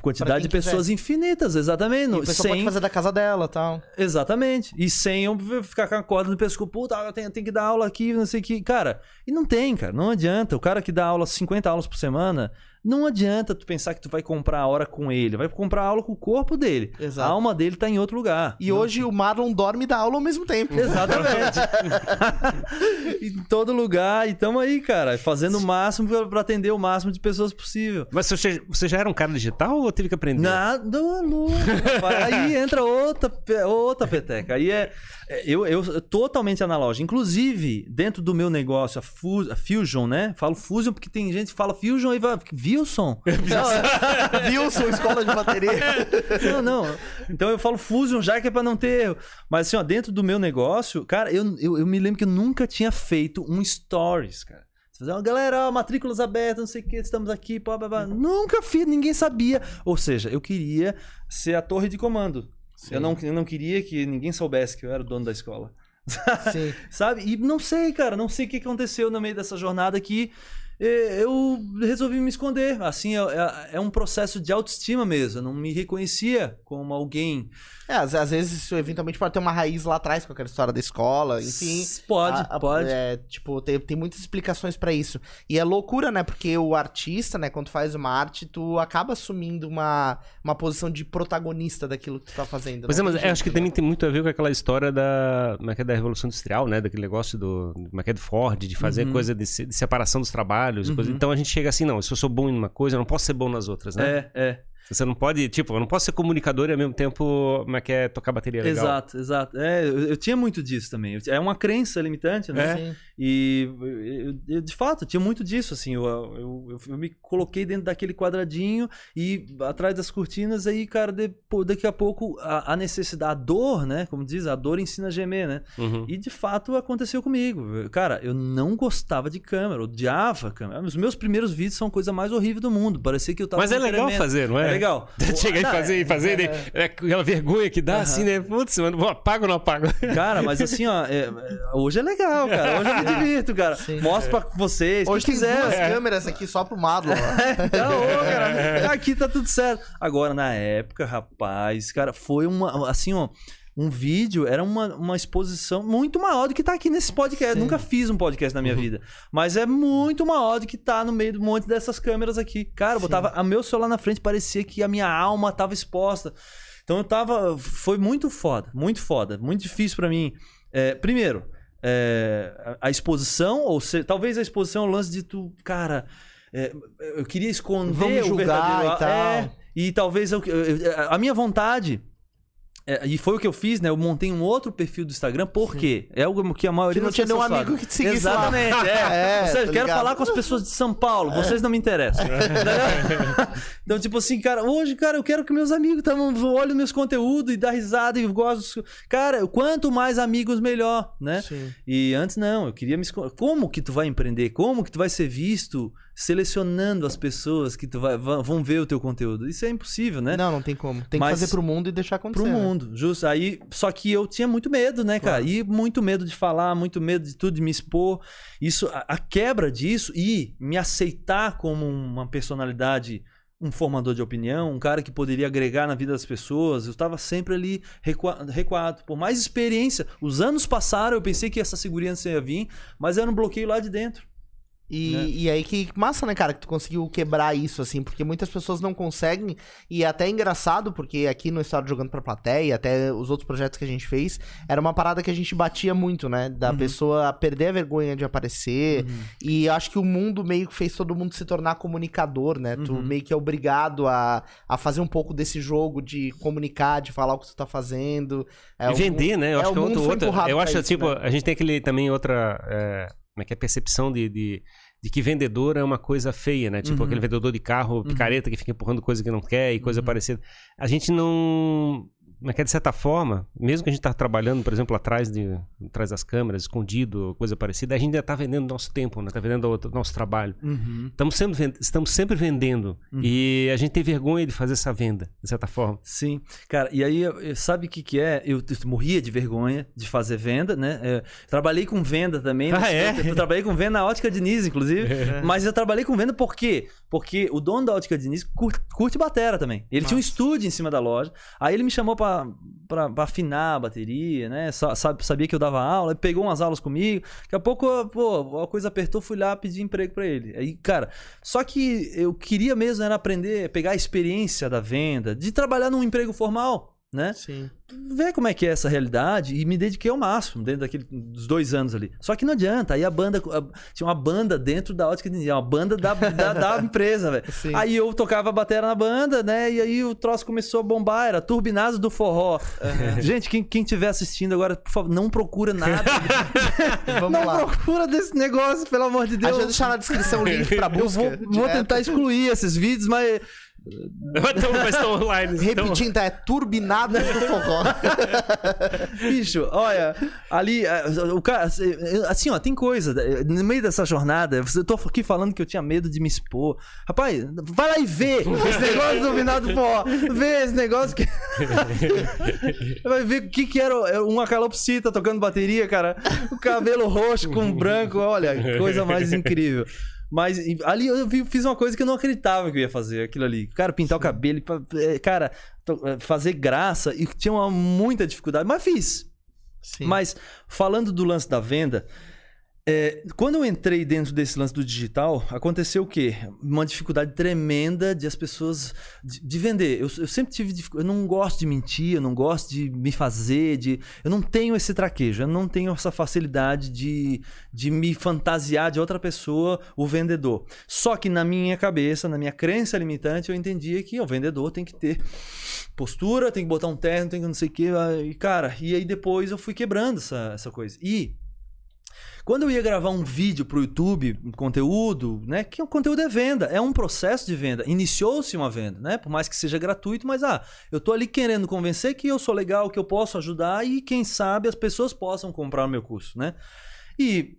quantidade de pessoas infinitas, exatamente. E a pessoa pode sem, fazer da casa dela e tal. Exatamente. E sem eu ficar com a corda no pescoço, puta, eu tenho, tenho que dar aula aqui, não sei o que. Cara, e não tem, cara, não adianta. O cara que dá aula, 50 aulas por semana, Não adianta tu pensar que tu vai comprar a hora com ele, vai comprar a aula com o corpo dele. Exato. A alma dele tá em outro lugar. E hoje o Marlon dorme e dá aula ao mesmo tempo. Exatamente. em todo lugar. E tamo aí, cara, fazendo o máximo pra- pra atender o máximo de pessoas possível. Mas você, você já era um cara digital ou teve que aprender? Nada, louco. Aí entra outra, outra peteca. Aí é. é, Eu, eu totalmente analógico. Inclusive, dentro do meu negócio, a Fusion, né? Falo Fusion porque tem gente que fala Fusion e vai. Wilson? Wilson, escola de bateria. Não, não. Então eu falo Fusion já que é pra não ter erro. Mas assim, ó, dentro do meu negócio, cara, eu, eu, eu me lembro que eu nunca tinha feito um stories, cara. Fazer, ó, galera, ó, matrículas abertas, não sei o que, estamos aqui, pá, pá, pá. Nunca fiz, ninguém sabia. Ou seja, eu queria ser a torre de comando. Eu não, eu não queria que ninguém soubesse que eu era o dono da escola. Sim. Sabe? E não sei, cara, não sei o que aconteceu no meio dessa jornada que eu resolvi me esconder. Assim, é, é- é um processo de autoestima mesmo. Eu não me reconhecia como alguém. É, às, às vezes isso eventualmente pode ter uma raiz lá atrás com aquela história da escola, enfim. Pode, A- a- pode. É, tipo, tem, tem muitas explicações pra isso. E é loucura, né? Porque o artista, né, quando faz uma arte, tu acaba assumindo uma, uma posição de protagonista daquilo que tu tá fazendo. Pois né? é, mas eu acho que também né? tem muito a ver com aquela história da, é é, da Revolução Industrial, né? Daquele negócio do, é é, do Ford, de fazer Uhum. coisa de, de separação dos trabalhos. Coisa. Uhum. Então a gente chega assim, não, se eu sou bom em uma coisa, eu não posso ser bom nas outras, né? É, é. Você não pode, tipo, eu não posso ser comunicador e ao mesmo tempo, como é que é, tocar bateria legal. Exato, exato. É, eu, eu tinha muito disso também. É uma crença limitante, né? Sim. E eu, eu, de fato, tinha muito disso, assim, eu, eu, eu- me coloquei dentro daquele quadradinho e atrás das cortinas, aí, cara, depo- daqui a pouco a, a necessidade, a dor, né, como diz, a dor ensina a gemer, né, Uhum. e de fato aconteceu comigo, cara, eu não gostava de câmera, odiava câmera, os meus primeiros vídeos são a coisa mais horrível do mundo, parecia que eu tava Mas é legal tremendo. fazer, não é? É legal. Chegar e fazer, e fazer, né? É aquela vergonha que dá, Aham. assim, né? Putz, mano, apago ou não apago? Cara, mas assim, ó, é- é- hoje é legal, cara. Hoje me divirto, cara. Sim. Mostro pra vocês. Hoje quem tem quiser. duas É. câmeras aqui só pro Marlon. ó. Tá, ô, cara, aqui tá tudo certo. Agora, na época, rapaz, cara, foi uma. Assim, ó. Um vídeo era uma, uma exposição muito maior do que tá aqui nesse podcast. Sim. Nunca fiz um podcast na minha vida. Mas é muito maior do que tá no meio de um monte dessas câmeras aqui. Cara, eu botava a meu celular na frente, parecia que a minha alma tava exposta. Então eu tava. Foi muito foda, muito foda, muito difícil pra mim. É, primeiro, é, a a exposição, ou seja, talvez a exposição é o lance de tu, cara. é, eu queria esconder me o julgar verdadeiro. e tal. É, e talvez eu, eu- a minha vontade. É, e foi o que eu fiz, né? Eu montei um outro perfil do Instagram, por quê? É algo que a maioria Que não tinha nenhum amigo fazem. que te seguisse lá. Exatamente, é. É, Ou seja, quero falar com as pessoas de São Paulo, vocês não me interessam. então, tipo assim, cara, hoje, cara, eu quero que meus amigos tam, olhem meus conteúdos e dá risada e gostam. Cara, quanto mais amigos, melhor, né? Sim. E antes não, eu queria me esconder. Como que tu vai empreender? Como que tu vai ser visto selecionando as pessoas que vai, vão ver o teu conteúdo? Isso é impossível, né? Não, não tem como. Tem Mas- que fazer pro mundo e deixar acontecer. Pro né? mundo, justo. Aí, só que eu tinha muito medo, né, cara? Claro. E muito medo de falar, muito medo de tudo, de me expor. Isso, a, a quebra disso e me aceitar como uma personalidade, um formador de opinião, um cara que poderia agregar na vida das pessoas. Eu estava sempre ali recua- recuado. Por mais experiência, os anos passaram, eu pensei que essa segurança ia vir, mas era um bloqueio lá de dentro. E, Né? e aí que massa, né, cara, que tu conseguiu quebrar isso, assim, porque muitas pessoas não conseguem, e é até engraçado, porque aqui no Estado Jogando pra Plateia, até os outros projetos que a gente fez, era uma parada que a gente batia muito, né, da Uhum. pessoa perder a vergonha de aparecer, e acho que o mundo meio que fez todo mundo se tornar comunicador, né, tu Uhum. meio que é obrigado a, a fazer um pouco desse jogo de comunicar, de falar o que tu tá fazendo. É, e o- vender, né? Eu é, acho o que é mundo outra. eu acho, isso, tipo, né? a gente tem aquele também outra. é, como é que é? Percepção de, de, de que vendedor é uma coisa feia, né? Tipo Uhum. aquele vendedor de carro, picareta, que fica empurrando coisa que não quer e coisa Uhum. parecida. A gente não. Como é que é, de certa forma, mesmo que a gente tá trabalhando, por exemplo, atrás, de, atrás das câmeras, escondido, coisa parecida, a gente ainda tá vendendo nosso tempo, né? Tá vendendo o nosso trabalho. Uhum. Estamos estamos sempre vendendo. Uhum. E a gente tem vergonha de fazer essa venda, de certa forma. Sim, cara, e aí, eu- eu- sabe o que que é? Eu, eu morria de vergonha de fazer venda, né? É, trabalhei com venda também. Ah, é? Eu trabalhei com venda na Ótica Diniz, inclusive. Mas eu trabalhei com venda por quê? Porque o dono da Ótica Diniz curte, curte batera também. Ele tinha um Nossa. estúdio em cima da loja. Aí ele me chamou pra, pra, pra afinar a bateria, né? Sa- sabia que eu dava aula, ele pegou umas aulas comigo. Daqui a pouco, pô, a coisa apertou, fui lá pedir emprego pra ele. Aí, cara, só que eu queria mesmo era aprender, pegar a experiência da venda, de trabalhar num emprego formal, né? Sim. ver como é que é essa realidade e me dediquei ao máximo dentro daquele, dos dois anos ali. Só que não adianta. Aí a banda. a- tinha uma banda dentro da ótica de uma banda da, da, da empresa, velho. Aí eu tocava a bateria na banda, né? E aí o troço começou a bombar, era turbinado do forró. Gente, quem, quem tiver assistindo agora, por favor, não procura nada. Vamos não lá. procura desse negócio, pelo amor de A Deus. gente vai deixar na descrição o link pra eu busca. vou, vou direto. tentar excluir esses vídeos, mas Então, mas estão online. então- Repetindo, é Turbinadas do Forró. Bicho, olha, ali, eh, o cara, assim, ó, tem coisa, eh, no meio dessa jornada, eu tô aqui falando que eu tinha medo de me expor. Rapaz, vai lá e vê esse negócio do final do forró, vê esse negócio que... vai ver o que que era era uma calopsita tocando bateria, cara, o cabelo roxo com branco, olha, coisa mais incrível. Mas ali eu fiz uma coisa que eu não acreditava que eu ia fazer, aquilo ali. Cara, pintar o cabelo, eh, cara, eh, fazer graça, e tinha uma, muita dificuldade, mas fiz. Sim. Mas falando do lance da venda, é, quando eu entrei dentro desse lance do digital, aconteceu o quê? Uma dificuldade tremenda de as pessoas de, de vender. Eu, eu sempre tive eu não gosto de mentir, eu não gosto de me fazer, de eu não tenho esse traquejo, eu não tenho essa facilidade de, de me fantasiar de outra pessoa, o vendedor. Só que na minha cabeça, na minha crença limitante, eu entendia que o vendedor tem que ter postura, tem que botar um terno, tem que não sei o que. E, cara, e aí depois eu fui quebrando essa, essa coisa. E quando eu ia gravar um vídeo pro YouTube, um conteúdo, né? Que o conteúdo é venda, é um processo de venda. Iniciou-se uma venda, né? Por mais que seja gratuito, mas ah, eu tô ali querendo convencer que eu sou legal, que eu posso ajudar e quem sabe as pessoas possam comprar o meu curso, né? E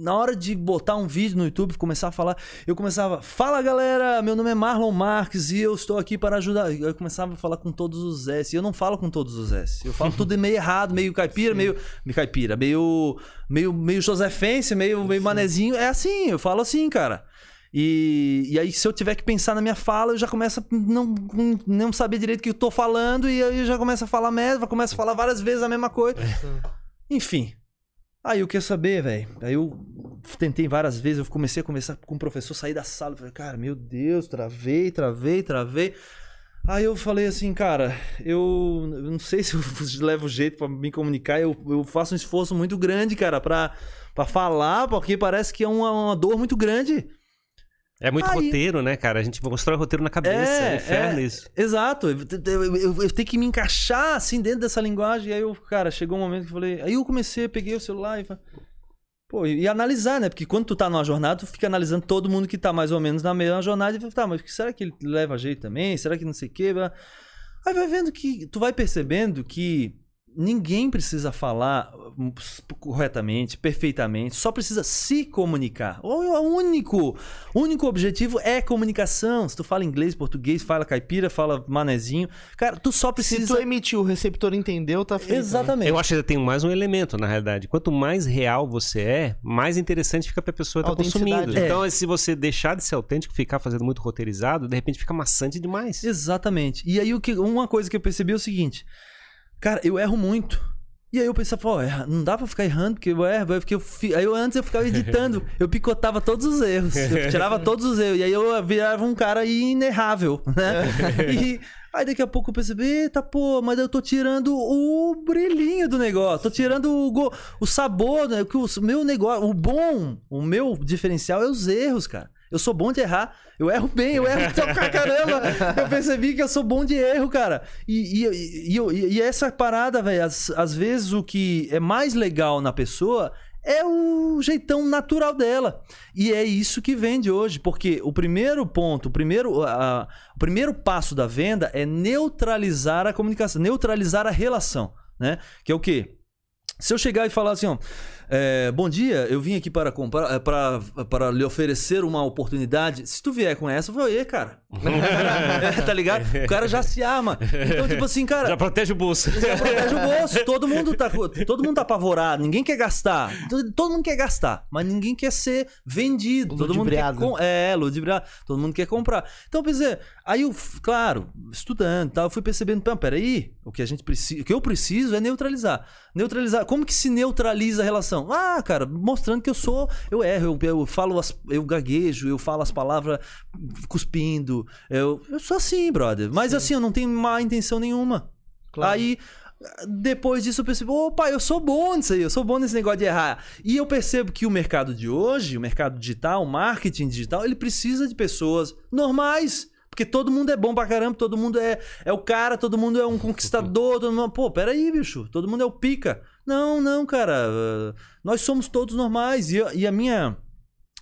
na hora de botar um vídeo no YouTube, começar a falar, eu começava, fala galera, meu nome é Marlon Marques e eu estou aqui para ajudar. Eu começava a falar com todos os S. E eu não falo com todos os S. Eu falo tudo meio errado, meio caipira, meio, meio caipira, meio meio meio josefense, meio meio manezinho. É assim, eu falo assim, cara. E, e aí, se eu tiver que pensar na minha fala, eu já começo a não, não saber direito o que eu tô falando, e aí eu já começo a falar merda, começo a falar várias vezes a mesma coisa. Enfim. Aí eu quero saber, velho. Aí eu tentei várias vezes, eu comecei a conversar com o professor, saí da sala, falei, cara, meu Deus, travei, travei, travei. Aí eu falei assim, cara, eu, não sei se eu levo jeito pra me comunicar, eu, eu faço um esforço muito grande, cara, pra falar, porque parece que é uma, uma dor muito grande. É muito Aí- roteiro, né, cara? A gente constrói roteiro na cabeça. É, inferno é, isso. Exato. Eu, eu- eu- eu tenho que me encaixar assim dentro dessa linguagem. Aí eu, cara, chegou um momento que eu falei. Aí eu comecei, peguei o celular e falei. Pô, e analisar, né? Porque quando tu tá numa jornada, tu fica analisando todo mundo que tá mais ou menos na mesma jornada e fala, tá, mas será que ele leva jeito também? Será que não sei o quê? Aí vai vendo que. Tu vai percebendo que ninguém precisa falar hum, corretamente, perfeitamente, só precisa se comunicar. O o único, único objetivo é comunicação. Se tu fala inglês, português, fala caipira, fala manezinho, cara, tu só Se precisa. tu emitiu, o receptor entendeu, tá feito. né? Exatamente. Eu acho que tem mais um elemento, na realidade. Quanto mais real você é, mais interessante fica pra pessoa estar Autenticidade. consumindo. É. Então, se você deixar de ser autêntico, ficar fazendo muito roteirizado, de repente fica maçante demais. Exatamente. E aí o que, uma coisa que eu percebi é o seguinte, cara, eu erro muito. E aí eu pensava, pô, erra- não dá pra ficar errando, porque eu erro, porque eu fi... aí eu antes eu ficava editando, eu picotava todos os erros, eu tirava todos os erros, e aí eu virava um cara inerrável, né? E aí daqui a pouco eu percebi, eita, pô, mas eu tô tirando o brilhinho do negócio, tô tirando o, go- o sabor, né? O meu negócio, o bom, o meu diferencial é os erros, cara. Eu sou bom de errar. Eu erro bem, eu erro pra caramba. Eu percebi que eu sou bom de erro, cara. E, e, e, e essa parada, velho, às, às vezes o que é mais legal na pessoa é o jeitão natural dela. E é isso que vende hoje, porque o primeiro ponto, o primeiro, a- o primeiro passo da venda é neutralizar a comunicação, neutralizar a relação, né? Que é o quê? Se eu chegar e falar assim, ó, é, bom dia, eu vim aqui para comprar, é, para, para lhe oferecer uma oportunidade. Se tu vier com essa, vou, e cara. É, tá ligado? O cara já se ama. Então, tipo assim, cara. Já protege o bolso. Já protege o bolso. Todo mundo tá, todo mundo tá apavorado. Ninguém quer gastar. Todo, mundo quer gastar, mas ninguém quer ser vendido. Todo mundo quer. É, ludibriado. Todo mundo quer comprar. Então, quer dizer, aí eu, claro, estudando e tal, eu fui percebendo, "Pô, peraí, o que a gente precisa, o que eu preciso é neutralizar. Neutralizar. Como que se neutraliza a relação? Ah, cara, mostrando que eu sou, eu erro, eu, eu falo, as, eu gaguejo, eu falo as palavras cuspindo. Eu, eu sou assim, brother. Mas assim, eu não tenho má intenção nenhuma. Claro. Aí, depois disso, eu percebi, opa, eu sou bom nisso aí, eu sou bom nesse negócio de errar. E eu percebo que o mercado de hoje, o mercado digital, o marketing digital, ele precisa de pessoas normais. Porque todo mundo é bom pra caramba, todo mundo é, é o cara, todo mundo é um conquistador, todo mundo. Pô, peraí, bicho, todo mundo é o pica. Não, não, cara. Nós somos todos normais. E, a- e a minha.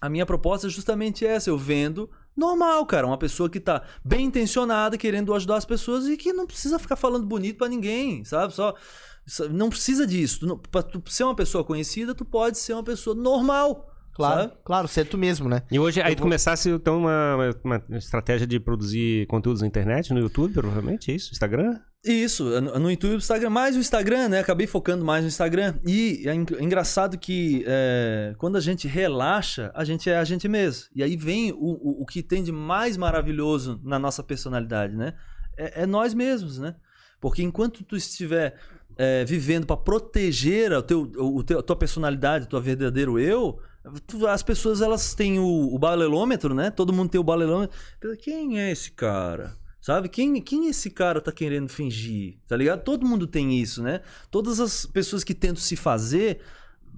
A minha proposta é justamente essa. Eu vendo normal, cara. Uma pessoa que tá bem intencionada, querendo ajudar as pessoas e que não precisa ficar falando bonito pra ninguém, sabe? Só. Não precisa disso. Pra tu ser uma pessoa conhecida, tu pode ser uma pessoa normal. Claro, sabe? claro, ser tu mesmo, né? E hoje, aí tu vou- começasse então uma, uma estratégia de produzir conteúdos na internet, no YouTube, provavelmente, é isso? Instagram? Isso, no no YouTube, Instagram, mais o Instagram, né? Acabei focando mais no Instagram. E é en- engraçado que é, quando a gente relaxa, a gente é a gente mesmo. E aí vem o, o, o que tem de mais maravilhoso na nossa personalidade, né? É, é nós mesmos, né? Porque enquanto tu estiver é, vivendo para proteger o teu, o teu, a tua personalidade, o teu verdadeiro eu, as pessoas elas têm o, o balelômetro, né? Todo mundo tem o balelômetro. Quem é esse cara? Sabe? Quem, quem esse cara tá querendo fingir? Tá ligado? Todo mundo tem isso, né? Todas as pessoas que tentam se fazer.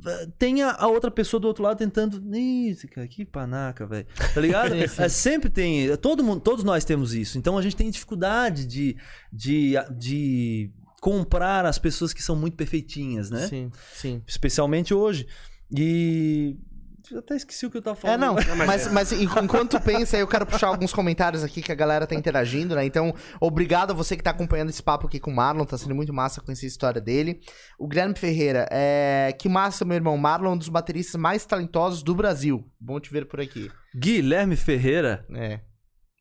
eh, Tem a, a outra pessoa do outro lado tentando. Isso, cara, que panaca, velho. Tá ligado? É, sempre tem. Todo mundo, todos nós temos isso. Então a gente tem dificuldade de, de, de comprar as pessoas que são muito perfeitinhas, né? Sim, sim. Especialmente hoje. E. Eu até esqueci o que eu tava É, falando. não, mas, mas en- enquanto pensa, aí eu quero puxar alguns comentários aqui que a galera tá interagindo, né? Então, obrigado a você que tá acompanhando esse papo aqui com o Marlon, tá sendo muito massa conhecer a história dele. O Guilherme Ferreira, é... que massa, meu irmão. Marlon é um dos bateristas mais talentosos do Brasil. Bom te ver por aqui. Guilherme Ferreira. É.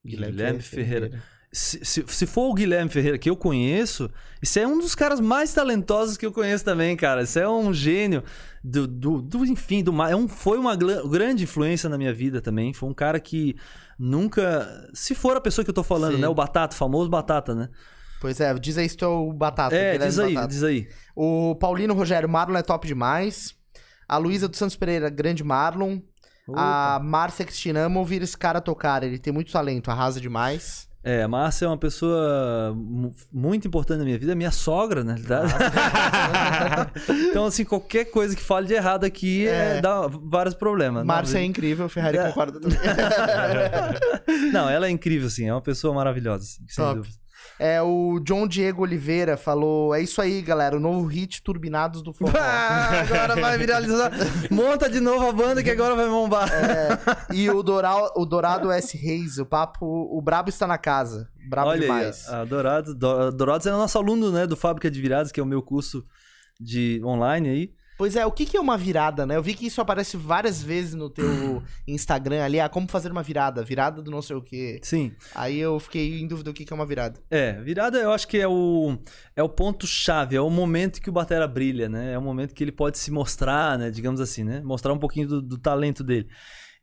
Guilherme Ferreira. Se, se, se for o Guilherme Ferreira que eu conheço, isso é um dos caras mais talentosos que eu conheço também, cara. Isso é um gênio do, do, do enfim, do é um, foi uma grande influência na minha vida também. Foi um cara que nunca. Se for a pessoa que eu tô falando, Sim. né? O Batata, o famoso Batata, né? Pois é, diz aí se tu é o Batata. é, Guilherme diz aí, Batata. diz aí. O Paulino Rogério, Marlon é top demais. A Luísa dos Santos Pereira, grande Marlon. A Márcia Cristina, ama ouvir esse cara tocar. Ele tem muito talento, arrasa demais. É, a Márcia é uma pessoa mu- muito importante na minha vida, é minha sogra, na realidade. então, assim, qualquer coisa que fale de errado aqui é. É. dá vários problemas. Márcia é incrível, Ferrari É. concorda também. Não, ela é incrível, assim, é uma pessoa maravilhosa, assim, sem dúvida. É, o John Diego Oliveira falou: é isso aí, galera. O novo hit Turbinados do Forró. Ah, agora vai viralizar. Monta de novo a banda que agora vai bombar. É, e o, Doral, o Dourado S. Reis, o papo, o Brabo está na casa. Brabo Olha demais. aí, a Dourados, Do- Dourados é nosso aluno, né, do Fábrica de Virados, que é o meu curso de online aí. Pois é, o que, que é uma virada, né? Eu vi que isso aparece várias vezes no teu Instagram ali. Ah, como fazer uma virada? Virada do não sei o quê. Sim. Aí eu fiquei em dúvida o que, que é uma virada. É, virada eu acho que é o, é o ponto-chave, é o momento que o Batera brilha, né? É o momento que ele pode se mostrar, né? Digamos assim, né? Mostrar um pouquinho do, do talento dele.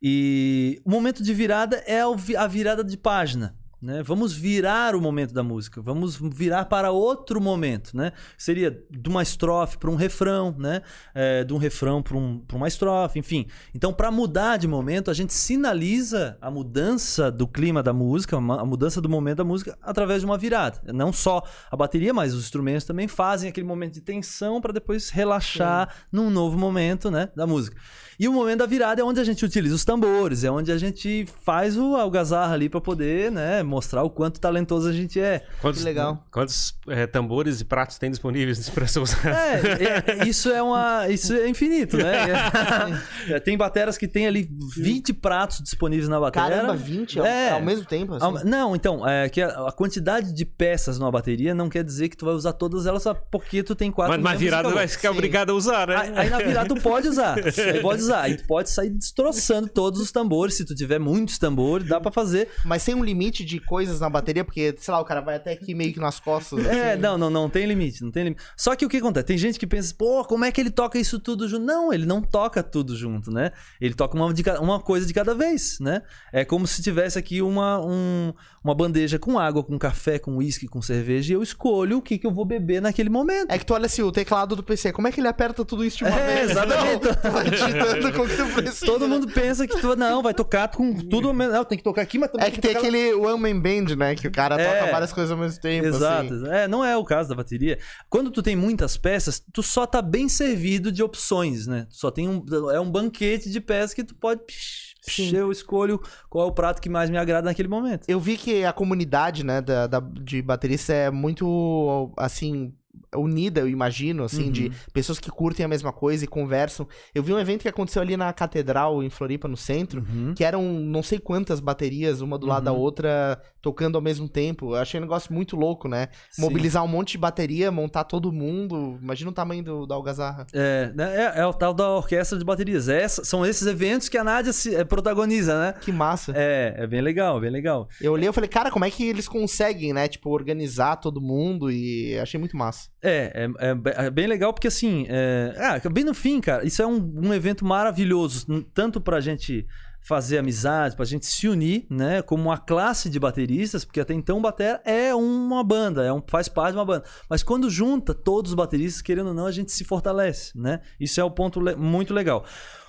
E o momento de virada é a virada de página. Né? Vamos virar o momento da música, vamos virar para outro momento, né? Seria de uma estrofe para um refrão, né? É, de um refrão para um, uma estrofe, enfim. Então, para mudar de momento, a gente sinaliza a mudança do clima da música, a mudança do momento da música através de uma virada. Não só a bateria, mas os instrumentos também fazem aquele momento de tensão para depois relaxar num novo momento, né, da música. E o momento da virada é onde a gente utiliza os tambores, é onde a gente faz o algazarra ali para poder, né, Mostrar o quanto talentoso a gente é. Quantos, Que legal. Quantos é, tambores e pratos tem disponíveis para ser usado? É, é, isso é uma. Isso é infinito, né? É, tem bateras que tem ali 20 pratos disponíveis na bateria. Caramba, 20 ao, É. ao mesmo tempo, assim. Ah, Não, então, é que a, a quantidade de peças numa bateria não quer dizer que tu vai usar todas elas só porque tu tem quatro Mas, de virada vai ficar Sim. obrigado a usar, né? Aí, aí na virada tu pode usar. Aí pode usar. Aí tu pode sair destroçando todos os tambores. Se tu tiver muitos tambores, dá pra fazer. Mas tem um limite de coisas na bateria, porque, sei lá, o cara vai até aqui meio que nas costas. É, assim. não, não, não tem limite, não tem limite. Só que o que acontece? Tem gente que pensa, pô, como é que ele toca isso tudo junto? Não, ele não toca tudo junto, né? Ele toca uma, de uma coisa de cada vez, né? É como se tivesse aqui uma, um- uma bandeja com água, com café, com uísque, com cerveja, e eu escolho o que, que eu vou beber naquele momento. É que tu olha assim, o teclado do PC, como é que ele aperta tudo isso de uma É, vez? exatamente. Não, vai digitando com o que tu precisa. Todo mundo pensa que tu não, vai tocar com tudo, não, tem que tocar aqui, mas também É que tem tocar lá. aquele One Man Band, né? Que o cara É. toca várias coisas ao mesmo tempo. Exato. assim. É, não é o caso da bateria. Quando tu tem muitas peças, tu só tá bem servido de opções, né? Tu só tem um é um banquete de peças que tu pode psh, eu escolho qual é o prato que mais me agrada naquele momento. Eu vi que a comunidade, né, da, da- de bateristas é muito, assim, unida, eu imagino, assim, Uhum. de pessoas que curtem a mesma coisa e conversam. Eu vi um evento que aconteceu ali na Catedral, em Floripa, no centro, Uhum. que eram não sei quantas baterias, uma do lado da Uhum. outra, tocando ao mesmo tempo. Eu achei um negócio muito louco, né? Sim. Mobilizar um monte de bateria, montar todo mundo. Imagina o tamanho do, da algazarra. É, né, é, é o tal da orquestra de baterias. Essa, são esses eventos que a Nádia se, é, protagoniza, né? Que massa. É, é bem legal, bem legal. Eu olhei e falei, cara, como é que eles conseguem, né? Tipo, organizar todo mundo e achei muito massa. É, é, é é bem legal porque assim, é... ah, bem no fim, cara, isso é um, um evento maravilhoso, tanto pra gente fazer amizade, pra gente se unir, né, como uma classe de bateristas, porque até então o batera é uma banda, é um, faz parte de uma banda. Mas quando junta todos os bateristas, querendo ou não, a gente se fortalece, né? Isso é o ponto le- muito legal.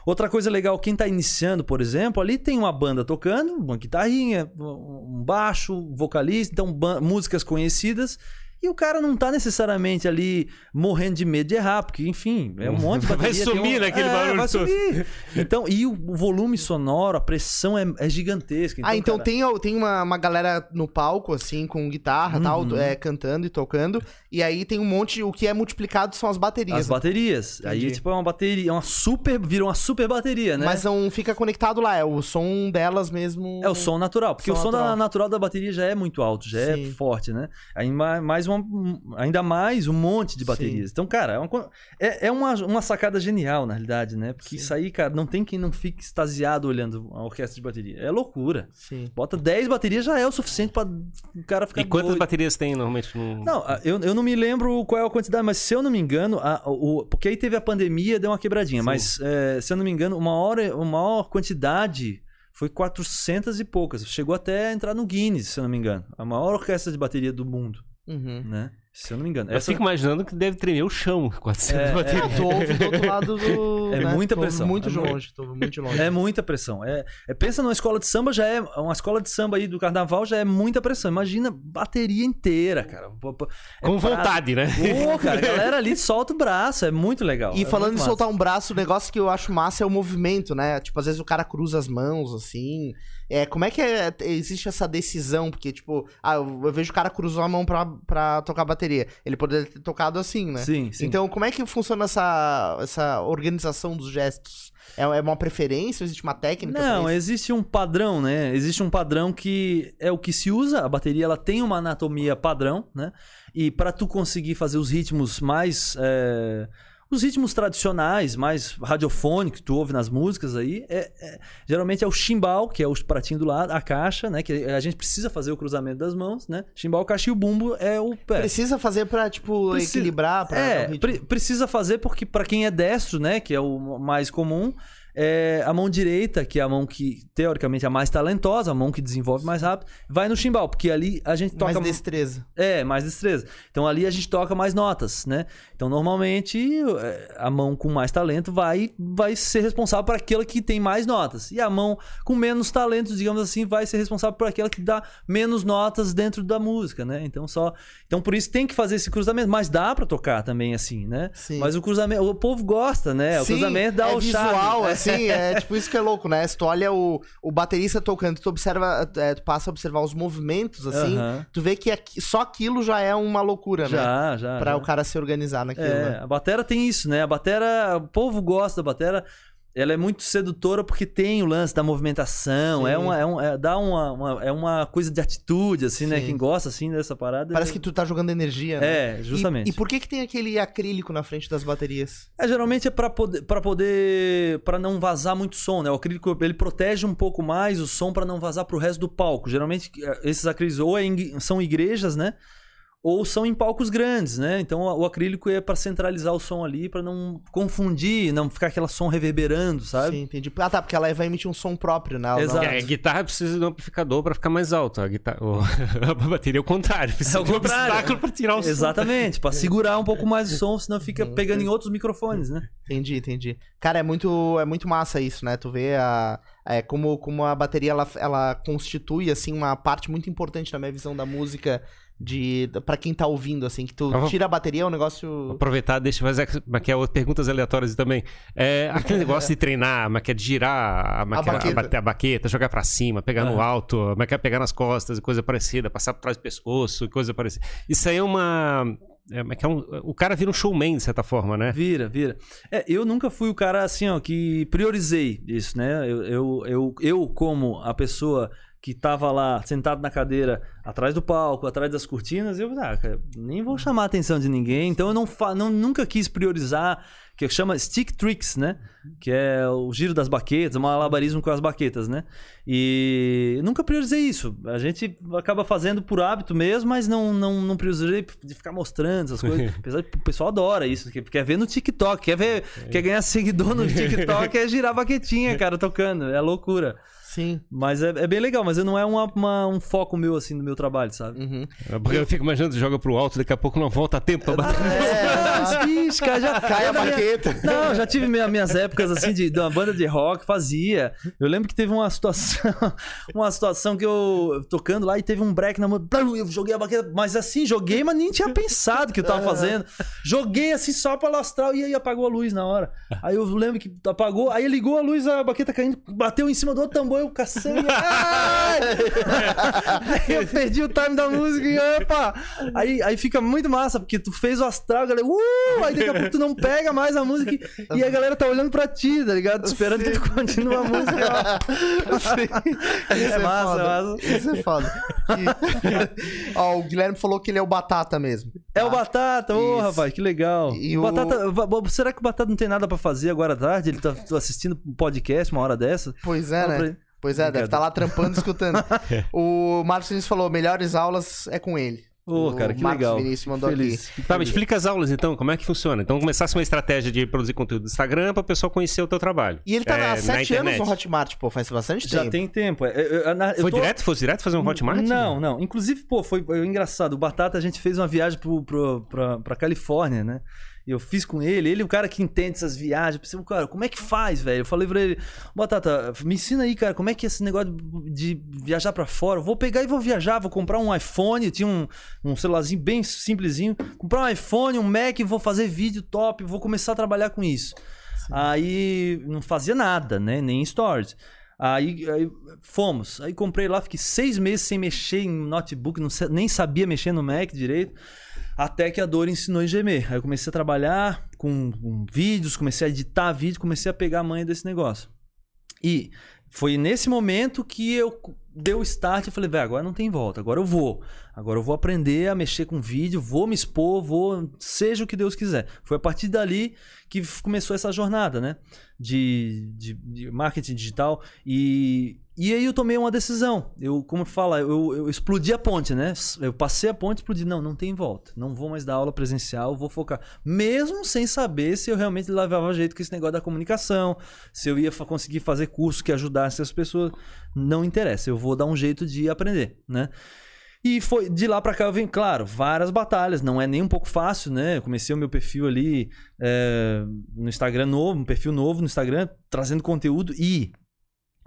Outra coisa legal, quem tá iniciando, por exemplo, ali tem uma banda tocando, uma guitarrinha, um baixo, um vocalista, então músicas conhecidas. E o cara não tá necessariamente ali morrendo de medo de errar, porque, enfim, é um monte de Vai bateria. tem sumir um... naquele é, barulho Vai todo. sumir. Então, e o volume sonoro, a pressão é, é gigantesca. ah, então cara, tem, tem uma, uma galera no palco, assim, com guitarra e tal, Uhum. é, cantando e tocando. E aí tem um monte. O que é multiplicado são as baterias. As baterias. Aí, Entendi. tipo, é uma bateria, é uma super, virou uma super bateria, né? Mas não fica conectado lá, é o som delas mesmo. É o som natural, porque Som o som natural. Da, natural da bateria já é muito alto, já Sim. é forte, né? Aí ma- mais uma, um- ainda mais um monte de baterias. Então, cara, é, uma, é, é uma, uma sacada genial, na realidade, né? Porque Sim. isso aí, cara, não tem quem não fique extasiado olhando a orquestra de bateria. É loucura. Sim. Bota 10 baterias já é o suficiente pra o cara ficar E quantas doido. baterias tem normalmente no. Não, eu, eu não me lembro qual é a quantidade, mas se eu não me engano, a- o, porque aí teve a pandemia, deu uma quebradinha, Sim. mas é, se eu não me engano, uma hora, uma maior quantidade foi 400 e poucas. Chegou até a entrar no Guinness, se eu não me engano. A maior orquestra de bateria do mundo, Uhum. né? Se eu não me engano. Eu Essa- fico imaginando que deve tremer o chão 400 É, baterias. Tu ouve do outro lado do. É né? muita ouve pressão, Muito é longe, tô muito longe. É muita pressão. É, é- pensa numa escola de samba, já é. Uma escola de samba aí do carnaval já é muita pressão. Imagina bateria inteira, cara. É Com pra- vontade, né? Pô, cara, a galera ali solta o braço, é muito legal. E é falando em soltar um braço, o negócio que eu acho massa é o movimento, né? Tipo, às vezes o cara cruza as mãos, assim. É, como é que é- existe essa decisão? Porque, tipo, ah, eu, vejo o cara cruzou a mão pra, pra tocar bateria. Ele poderia ter tocado assim, né? Sim, sim. Então, como é que funciona essa, essa organização dos gestos? É, é uma preferência? Existe uma técnica? Não, existe um padrão, né? Existe um padrão que é o que se usa. A bateria ela tem uma anatomia padrão, né? E para tu conseguir fazer os ritmos mais é, os ritmos tradicionais, mais radiofônicos que tu ouve nas músicas aí, é, é- geralmente é o chimbal, que é o pratinho do lado, a caixa, né? Que a gente precisa fazer o cruzamento das mãos, né? Chimbal, caixa e o bumbo é o pé. Precisa fazer pra, tipo, Precisa- equilibrar, pra É, pre- precisa fazer porque para quem é destro, né, que é o mais comum, é a mão direita, que é a mão que teoricamente é a mais talentosa, a mão que desenvolve mais rápido, vai no chimbal, porque ali a gente toca Mais destreza. é, mais destreza. Então ali a gente toca mais notas, né? Então normalmente é, a mão com mais talento vai vai ser responsável por aquela que tem mais notas. E a mão com menos talento, digamos assim, vai ser responsável por aquela que dá menos notas dentro da música, né? Então só, então por isso tem que fazer esse cruzamento, mas dá pra tocar também assim, né? Sim. Mas o cruzamento, o povo gosta, né? O Sim, cruzamento dá é o visual, charme. assim, Sim, é tipo isso que é louco, né? Se tu olha o, o baterista tocando, tu observa, é, tu passa a observar os movimentos, assim, Aham. tu vê que aqui- só aquilo já é uma loucura, né? Já, já. Pra já. o cara se organizar naquilo, É, né? a batera tem isso, né? A batera, o povo gosta da batera. Ela é muito sedutora porque tem o lance da movimentação, Sim. é uma, é um- é- dá uma, uma- é uma coisa de atitude, assim, né? Sim. Quem gosta, assim, dessa parada... Parece que tu tá jogando energia, né? É, justamente. E, e por que que tem aquele acrílico na frente das baterias? É, geralmente é pra poder, para poder, para não vazar muito som, né? O acrílico ele protege um pouco mais o som pra não vazar pro resto do palco. Geralmente eh, esses acrílicos ou é em- são igrejas, né? Ou são em palcos grandes, né? Então o acrílico é pra centralizar o som ali, pra não confundir, não ficar aquele som reverberando, sabe? Sim, entendi. Ah, tá, porque ela vai emitir um som próprio, né? Ela não- Exato. A guitarra precisa de um amplificador pra ficar mais alto. A, guitarra, o- a bateria é o contrário. Precisa É o de um contrário. obstáculo pra tirar o som. Exatamente, pra segurar um pouco mais o som, senão fica Uhum. pegando em outros microfones, né? Entendi, entendi. Cara, é muito, é muito massa isso, né? Tu vê a, é, como, como a bateria ela, ela constitui assim uma parte muito importante na minha visão da música de para quem tá ouvindo assim, que tu tira a bateria é um negócio aproveitar, deixa eu fazer aqui é, perguntas aleatórias também. É, aquele negócio de treinar, mas que é de girar a, que é- baqueta. bate- a baqueta, jogar pra cima, pegar no Aham. alto, é pegar nas costas, e coisa parecida, passar por trás do pescoço, e coisa parecida. Isso aí é uma. É, é um- o cara vira um showman, de certa forma, né? Vira, vira. É, eu nunca fui o cara assim, ó, que priorizei isso, né? Eu, eu, eu, eu como a pessoa que tava lá sentado na cadeira atrás do palco, atrás das cortinas, eu ah, cara, nem vou chamar a atenção de ninguém. Então eu não, não nunca quis priorizar, que chama stick tricks, né? Que é o giro das baquetas, o malabarismo com as baquetas, né? E nunca priorizei isso. A gente acaba fazendo por hábito mesmo, mas não, não, não priorizei de ficar mostrando essas coisas. Apesar que o pessoal adora isso, que quer ver no TikTok, quer ver, quer ganhar seguidor no TikTok, é girar baquetinha, cara, tocando. É loucura. Sim. Mas é, é bem legal, mas não é uma, uma- um foco meu, assim, no meu trabalho, sabe? Uhum. Porque eu fico imaginando, você joga pro alto, daqui a pouco não volta a tempo pra bater. É, bicho, cara, já Cai a na minha- baqueta. Não, já tive minha- minhas épocas assim de, de uma banda de rock, fazia. Eu lembro que teve uma situação, uma situação que eu tocando lá e teve um break na mão. Eu joguei a baqueta, mas assim, joguei, mas nem tinha pensado que eu tava fazendo. Joguei assim só pra lastrar e aí apagou a luz na hora. Aí eu lembro que apagou, aí ligou a luz, a baqueta caindo, bateu em cima do outro tambor, eu cacei. ai! aí eu perdi o time da música e opa! Aí, aí fica muito massa, porque tu fez o astral, a galera, uh! Aí daqui a pouco tu não pega mais a música e, a galera tá olhando pra ti, tá ligado? Esperando que tu continue a música. Isso é, massa, foda. é massa. Isso é foda. E- Ó, o Guilherme falou que ele é o Batata mesmo. É o Batata, ô Isso. rapaz, que legal. E o o- Batata, va- será que o Batata não tem nada pra fazer agora à tarde? Ele tá tá assistindo um podcast uma hora dessa? Pois é, Fala né? Pois é, deve estar lá trampando, escutando. o Marcos Vinícius falou: melhores aulas é com ele. Ô, O cara, que Marcos legal. Vinícius mandou Feliz. Tá, me explica as aulas então, como é que funciona? Então começasse uma estratégia de produzir conteúdo do Instagram pra pessoa conhecer o teu trabalho. E ele tá É, há sete anos internet. no Hotmart, pô, faz bastante Já tempo. tem tempo. É, eu- eu- eu Foi tô- direto? Fosse direto fazer um Hotmart? Não, não. Inclusive, pô, foi, foi engraçado. O Batata, a gente fez uma viagem pro, pro, pra, pra Califórnia, né? Eu fiz com ele, ele é o cara que entende essas viagens. Eu pensei, cara, como é que faz, velho? Eu falei pra ele, Batata, me ensina aí, cara, como é que é esse negócio de viajar pra fora? Eu vou pegar e vou viajar, vou comprar um iPhone, tinha um, um celularzinho bem simplesinho, comprar um iPhone, um Mac, vou fazer vídeo top, vou começar a trabalhar com isso. Aí não fazia nada, né? Nem stories. Aí, aí fomos. Aí comprei lá, fiquei seis meses sem mexer em notebook, não nem sabia mexer no Mac direito. Até que a Dor ensinou em Gmail. Aí eu comecei a trabalhar com, com vídeos, comecei a editar vídeo, comecei a pegar a manha desse negócio. E foi nesse momento que eu dei o start e falei, velho, agora não tem volta, agora eu vou. Agora eu vou aprender a mexer com vídeo, vou me expor, vou. Seja o que Deus quiser. Foi a partir dali que começou essa jornada, né? De, de, de marketing digital. E, e aí eu tomei uma decisão. Eu, como fala, eu, eu explodi a ponte, né? Eu passei a ponte e explodi. Não, não tem volta. Não vou mais dar aula presencial, vou focar. Mesmo sem saber se eu realmente levava jeito com esse negócio da comunicação, se eu ia conseguir fazer curso que ajudasse as pessoas. Não interessa, eu vou dar um jeito de aprender, né? E foi de lá pra cá eu venho, claro, várias batalhas, não é nem um pouco fácil, né? Eu comecei o meu perfil ali é, no Instagram novo, um perfil novo no Instagram, trazendo conteúdo e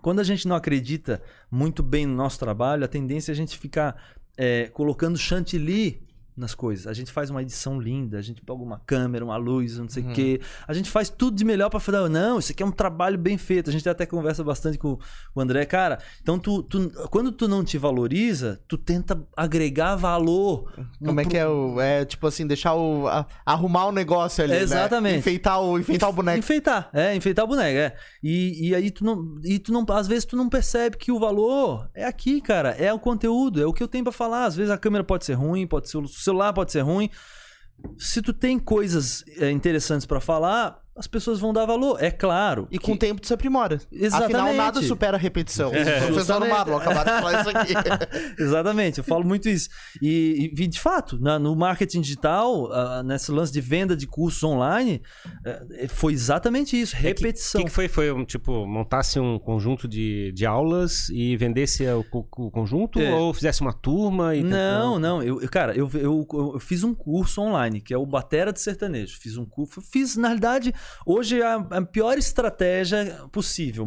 quando a gente não acredita muito bem no nosso trabalho, a tendência é a gente ficar é, colocando chantilly nas coisas. A gente faz uma edição linda, a gente pega uma câmera, uma luz, não sei o Uhum. quê. A gente faz tudo de melhor pra falar, não, isso aqui é um trabalho bem feito. A gente até conversa bastante com, o André. Cara, então tu, tu- quando tu não te valoriza, tu tenta agregar valor. Como é que é o. É tipo assim, deixar o. a- arrumar o negócio ali. né? Exatamente. Enfeitar o, enfeitar o boneco. Enfeitar, é, enfeitar o boneco, é. E, e aí tu não, e tu não, às vezes tu não percebe que o valor é aqui, cara, é o conteúdo, é o que eu tenho pra falar. Às vezes a câmera pode ser ruim, pode ser o celular pode ser ruim. Se tu tem coisas é, interessantes pra falar, as pessoas vão dar valor, é claro. E com o que- tempo tu se aprimora. Exatamente. Afinal, nada supera a repetição. É, Professor justamente. Marlon, acabaram de falar isso aqui. Exatamente, eu falo muito isso. E, e, de fato, na- no marketing digital, ah, nesse lance de venda de cursos online, eh, foi exatamente isso, O repetição. que, que foi? Foi um tipo, montasse um conjunto de, de aulas e vendesse o, o conjunto? É. Ou fizesse uma turma e. Não, não. Eu, eu- cara, eu, eu, eu fiz um curso online, que é o Batera de Sertanejo. Fiz um curso. Fiz, na realidade, hoje é a, a pior estratégia possível.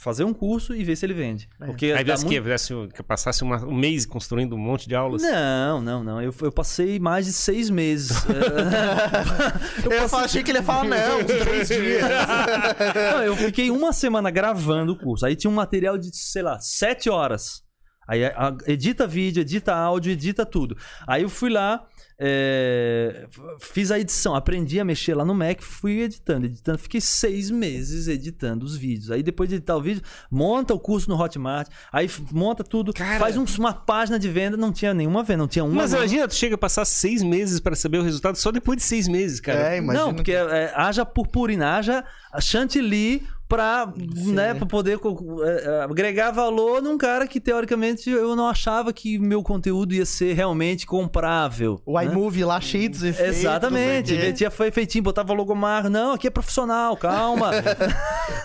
Fazer um curso e ver se ele vende. É. Porque Aí dá fizesse o quê? Fizesse, que passasse uma- um mês construindo um monte de aulas? Não, não, não. Eu, eu passei mais de seis meses. Eu, passei- achei que ele ia falar, não, três dias. Não, eu fiquei uma semana gravando o curso. Aí tinha um material de, sei lá, sete horas. Aí a- a- edita vídeo, edita áudio, edita tudo. Aí eu fui lá, é, fiz a edição, aprendi a mexer lá no Mac, fui editando, editando. Fiquei seis meses editando os vídeos. Aí depois de editar o vídeo, monta o curso no Hotmart, aí monta tudo, Cara. faz um- uma página de venda, não tinha nenhuma venda, não tinha uma Mas venda. imagina, tu chega a passar seis meses pra saber o resultado só depois de seis meses, cara. É, imagina. Não, porque é, haja purpurina, haja chantilly pra, né, pra poder é, é, agregar valor num cara que, teoricamente, eu não achava que meu conteúdo ia ser realmente comprável. O né? iMovie lá cheio dos efeitos. Exatamente, o quê. metia foi feitinho, botava logomarca. Não, aqui é profissional, calma.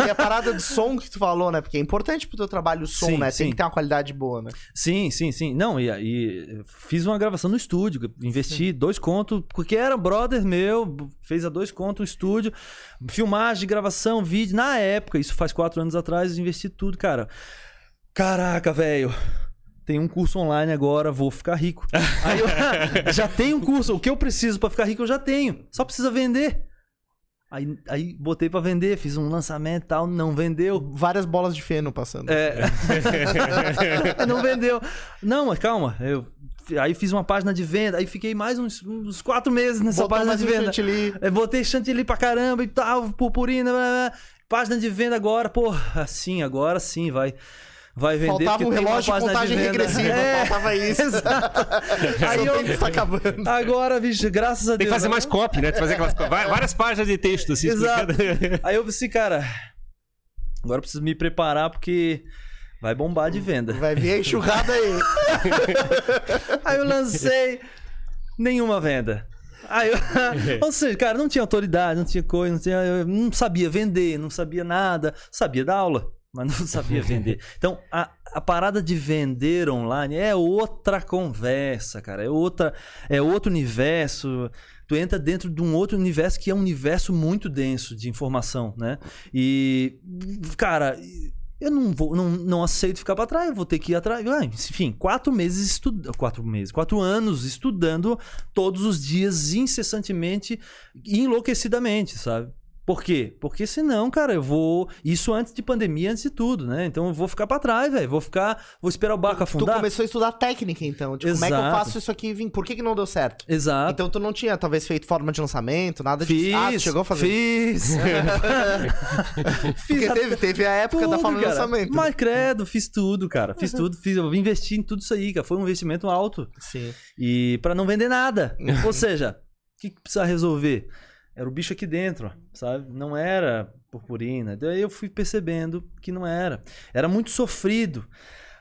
E a parada do som que tu falou, né? Porque é importante pro teu trabalho o som, Sim, né? Tem sim. que ter uma qualidade boa, né? sim, sim, sim. Não, e aí fiz uma gravação no estúdio, investi dois contos, porque era um brother meu, fez a dois contos no estúdio, filmagem, gravação, vídeo. Na época, isso faz quatro anos atrás, investi tudo, cara. Caraca, velho. Tem um curso online agora, vou ficar rico. Aí eu já tenho um curso. O que eu preciso pra ficar rico eu já tenho. Só precisa vender. Aí, aí botei pra vender, fiz um lançamento e tal, não vendeu. Várias bolas de feno passando. É. não vendeu. Não, mas calma. Eu, aí fiz uma página de venda, aí fiquei mais uns, uns quatro meses nessa Botou página mais de venda. chantilly. É, botei chantilly pra caramba e tal, purpurina, blá, blá, blá. página de venda agora, pô, assim, agora sim, vai. Vai vender. Faltava um tem relógio de contagem venda. regressiva. É, Faltava isso. exato. Aí eu, tá acabando. agora, bicho, graças a Tem Deus. que fazer mais copy, né? Tu fazer aquelas várias páginas de texto, assim, Exato. explicando. Aí eu pensei, cara, agora eu preciso me preparar porque vai bombar de venda. Vai vir a enxurrada aí. Aí eu lancei nenhuma venda. Aí eu, ou seja, cara, não tinha autoridade, não tinha coisa, não, tinha, eu não sabia vender, não sabia nada, sabia dar aula, mas não sabia vender. Então, a, a parada de vender online é outra conversa, cara, é outra, é outro universo. Tu entra dentro de um outro universo que é um universo muito denso de informação, né? E, cara, eu não vou, não, não aceito ficar para trás, eu vou ter que ir atrás. Ah, enfim, quatro meses estudando, quatro meses, quatro anos estudando todos os dias, incessantemente e enlouquecidamente, sabe? Por quê? Porque senão, cara, eu vou. Isso antes de pandemia, antes de tudo, né? Então eu vou ficar pra trás, velho. Vou ficar. Vou esperar o barco Tu afundar. começou a estudar técnica, então. Tipo, como é que eu Exato. faço isso aqui vir? Por que, que não deu certo? Exato. Então tu não tinha, talvez, feito forma de lançamento, nada disso. Fiz, Ah, tu chegou a fazer. Fiz. Porque fiz teve, teve a época da tudo, forma de cara. lançamento. Mas credo, fiz tudo, cara. Fiz tudo, fiz, eu investi em tudo isso aí, cara. Foi um investimento alto. Sim. E pra não vender nada. Ou seja, o que, que precisa resolver? Era o bicho aqui dentro, sabe? Não era purpurina. Daí eu fui percebendo que não era. Era muito sofrido.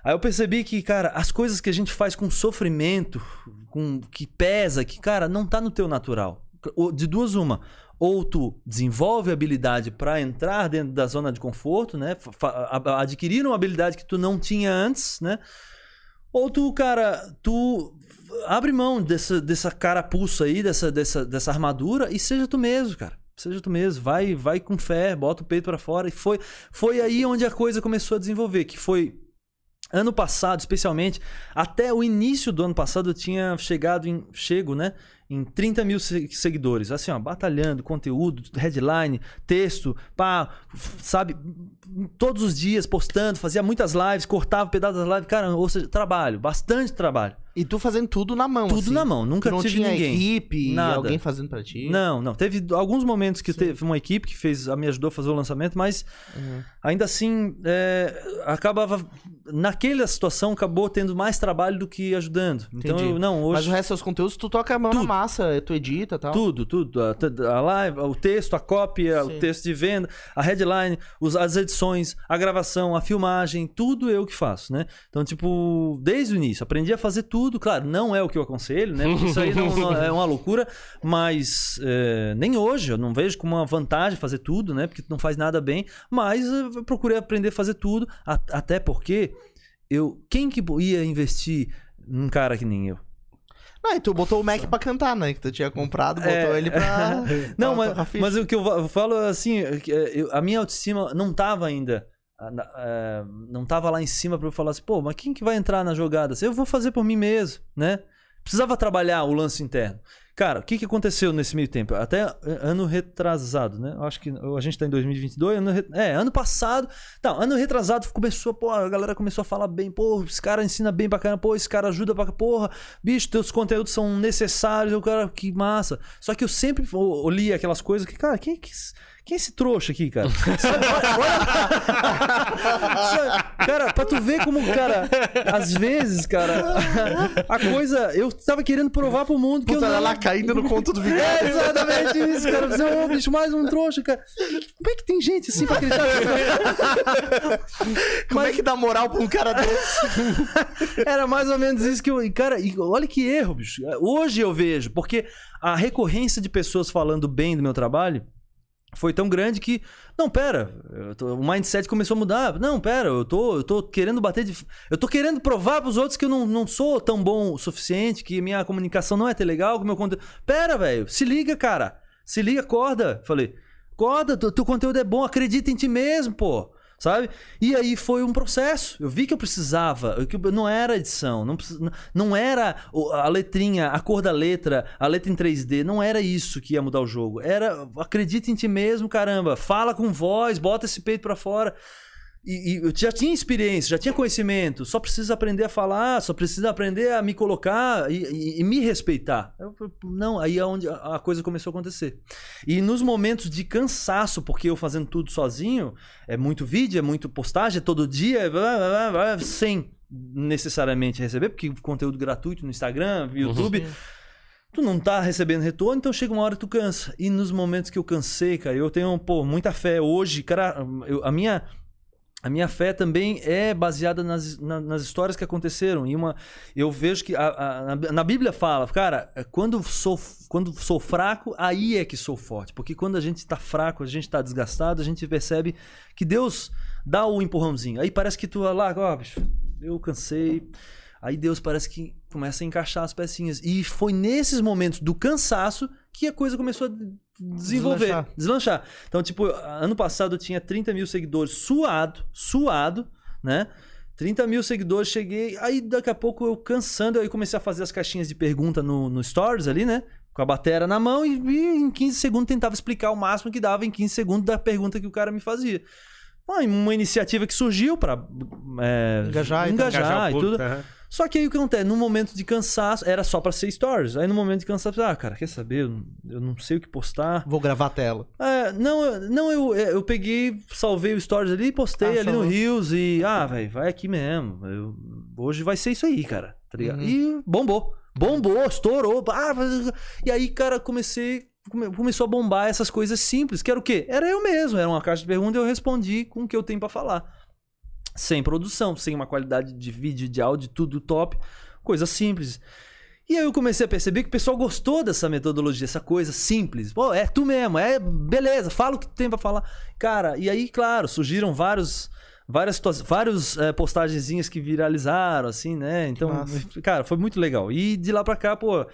Aí eu percebi que, cara, as coisas que a gente faz com sofrimento, com que pesa, que, cara, não tá no teu natural. De duas uma. Ou tu desenvolve habilidade pra entrar dentro da zona de conforto, né? Adquirir uma habilidade que tu não tinha antes, né? Ou tu, cara, tu abre mão dessa, dessa carapuça aí, dessa, dessa, dessa armadura e seja tu mesmo, cara. Seja tu mesmo, vai, vai com fé, bota o peito pra fora. E foi, foi aí onde a coisa começou a desenvolver, que foi Ano passado, especialmente, até o início do ano passado eu tinha chegado em. Chego, né? Em 30 mil se- seguidores. Assim, ó, batalhando, conteúdo, headline, texto, pá, sabe? Todos os dias postando, fazia muitas lives, cortava pedaços das lives. Cara, ou seja, trabalho, bastante trabalho. E tu fazendo tudo na mão, Tudo assim. na mão, nunca Tu não tive tinha ninguém. equipe, Nada. alguém fazendo pra ti? Não, não. Teve alguns momentos que teve uma equipe que fez, me ajudou a fazer o lançamento, mas Uhum. ainda assim é, acabava. Naquela situação acabou tendo mais trabalho do que ajudando. Então Entendi. eu não, Mas hoje. o resto dos conteúdos, tu toca a mão na Tudo. massa, tu edita e tal. Tudo, tudo. A, a live, o texto, a cópia, Sim. o texto de venda, a headline, os- as edições, a gravação, a filmagem, tudo eu que faço, né? Então, tipo, desde o início, aprendi a fazer tudo. Claro, não é o que eu aconselho, né? Porque isso aí não, não- é uma loucura, mas é, nem hoje eu não vejo como uma vantagem fazer tudo, né? Porque tu não faz nada bem, mas eu procurei aprender a fazer tudo, a- até porque eu. Quem que ia investir num cara que nem eu? Não, e tu botou o Mac pra cantar, né? Que tu tinha comprado, botou É. ele pra. Não, pra mas, mas o que eu falo é assim, é é, a minha autoestima não tava ainda. ah, não tava lá em cima pra eu falar assim, pô, mas quem que vai entrar na jogada? Eu vou fazer por mim mesmo, né? Precisava trabalhar o lance interno. Cara, o que, que aconteceu nesse meio tempo? Até ano retrasado, né? Eu acho que a gente tá em 2022. Ano re- É, ano passado. Não, ano retrasado começou, pô, a galera começou a falar bem. Pô, esse cara ensina bem pra caramba. Pô, esse cara ajuda pra. Porra, bicho, teus conteúdos são necessários. Eu, cara, que massa. Só que eu sempre o- olhei aquelas coisas que, cara, quem é que. Quem é esse trouxa aqui, cara? Cara, pra tu ver como, cara, às vezes, cara, a coisa. Eu tava querendo provar pro mundo que Puta, eu não. ela caindo no conto do É vigário. exatamente isso, cara. Você é um bicho mais um trouxa, cara. Como é que tem gente assim pra acreditar? Como é que dá moral pra um cara desse? Era mais ou menos isso que eu. Cara, olha que erro, bicho. Hoje eu vejo, porque a recorrência de pessoas falando bem do meu trabalho foi tão grande que. Não, pera. tô- o mindset começou a mudar. Não, pera, eu tô, eu tô querendo bater de. Eu tô querendo provar pros outros que eu não, não sou tão bom o suficiente, que minha comunicação não é tão legal, que meu conteúdo. Pera, velho. Se liga, cara. Se liga, acorda. Falei. Acorda, teu conteúdo é bom, acredita em ti mesmo, pô. Sabe? E aí foi um processo. Eu vi que eu precisava. Que não era edição. Não, não- era a letrinha, a cor da letra, a letra em 3D. Não era isso que ia mudar o jogo. Era acredita em ti mesmo, caramba. Fala com voz, bota esse peito pra fora. E, e eu já tinha experiência, já tinha conhecimento. Só precisa aprender a falar, só precisa aprender a me colocar e, e- e me respeitar. Eu falei, não, aí é onde a a coisa começou a acontecer. E nos momentos de cansaço, porque eu fazendo tudo sozinho, é muito vídeo, é muito postagem, é todo dia, blá, blá, blá, blá, sem necessariamente receber, porque conteúdo gratuito no Instagram, YouTube. Tu não tá recebendo retorno, então chega uma hora que tu cansa. E nos momentos que eu cansei, cara, eu tenho, pô, muita fé. Hoje, cara, eu- a minha. A minha fé também é baseada nas, na- nas histórias que aconteceram. E uma, eu vejo que a- a- na, Bíblia fala, cara, quando sou, quando sou fraco, aí é que sou forte. Porque quando a gente tá fraco, a gente tá desgastado, a gente percebe que Deus dá o empurrãozinho. Aí parece que tu lá, ó, bicho, eu cansei. Aí Deus parece que começa a encaixar as pecinhas. E foi nesses momentos do cansaço que a coisa começou a desenvolver, Deslanchar. deslanchar. Então, tipo, ano passado eu tinha 30 mil seguidores suado, suado, né? 30 mil seguidores, cheguei. Aí daqui a pouco eu cansando, aí comecei a fazer as caixinhas de pergunta no, no Stories ali, né? Com a batera na mão e, e em 15 segundos tentava explicar o máximo que dava em 15 segundos da pergunta que o cara me fazia. Ah, uma iniciativa que surgiu pra é, Engajar e engajar, Engajar o e tudo. Só que aí o que acontece? No momento de cansaço, era só pra ser stories. Aí no momento de cansaço, ah, cara, quer saber? Eu, eu não sei o que postar. Vou gravar a tela. É, não, eu- não eu, eu peguei, salvei o stories ali, postei Ah, ali no. Reels e, ah, velho, vai aqui mesmo. Eu- hoje vai ser isso aí, cara. Tá ligado? Uhum. E bombou. Bombou, estourou. Ah, e aí, cara, comecei. come- Começou a bombar essas coisas simples, que era o quê? Era eu mesmo, era uma caixa de perguntas e eu respondi com o que eu tenho pra falar. Sem produção, sem uma qualidade de vídeo, de áudio, tudo top. Coisa simples. E aí eu comecei a perceber que o pessoal gostou dessa metodologia, essa coisa simples. Pô, é tu mesmo, é beleza, fala o que tu tem pra falar. Cara, e aí, claro, surgiram vários várias vários é, postagenzinhas que viralizaram assim, né? Então, cara, foi muito legal. E de lá pra cá, pô,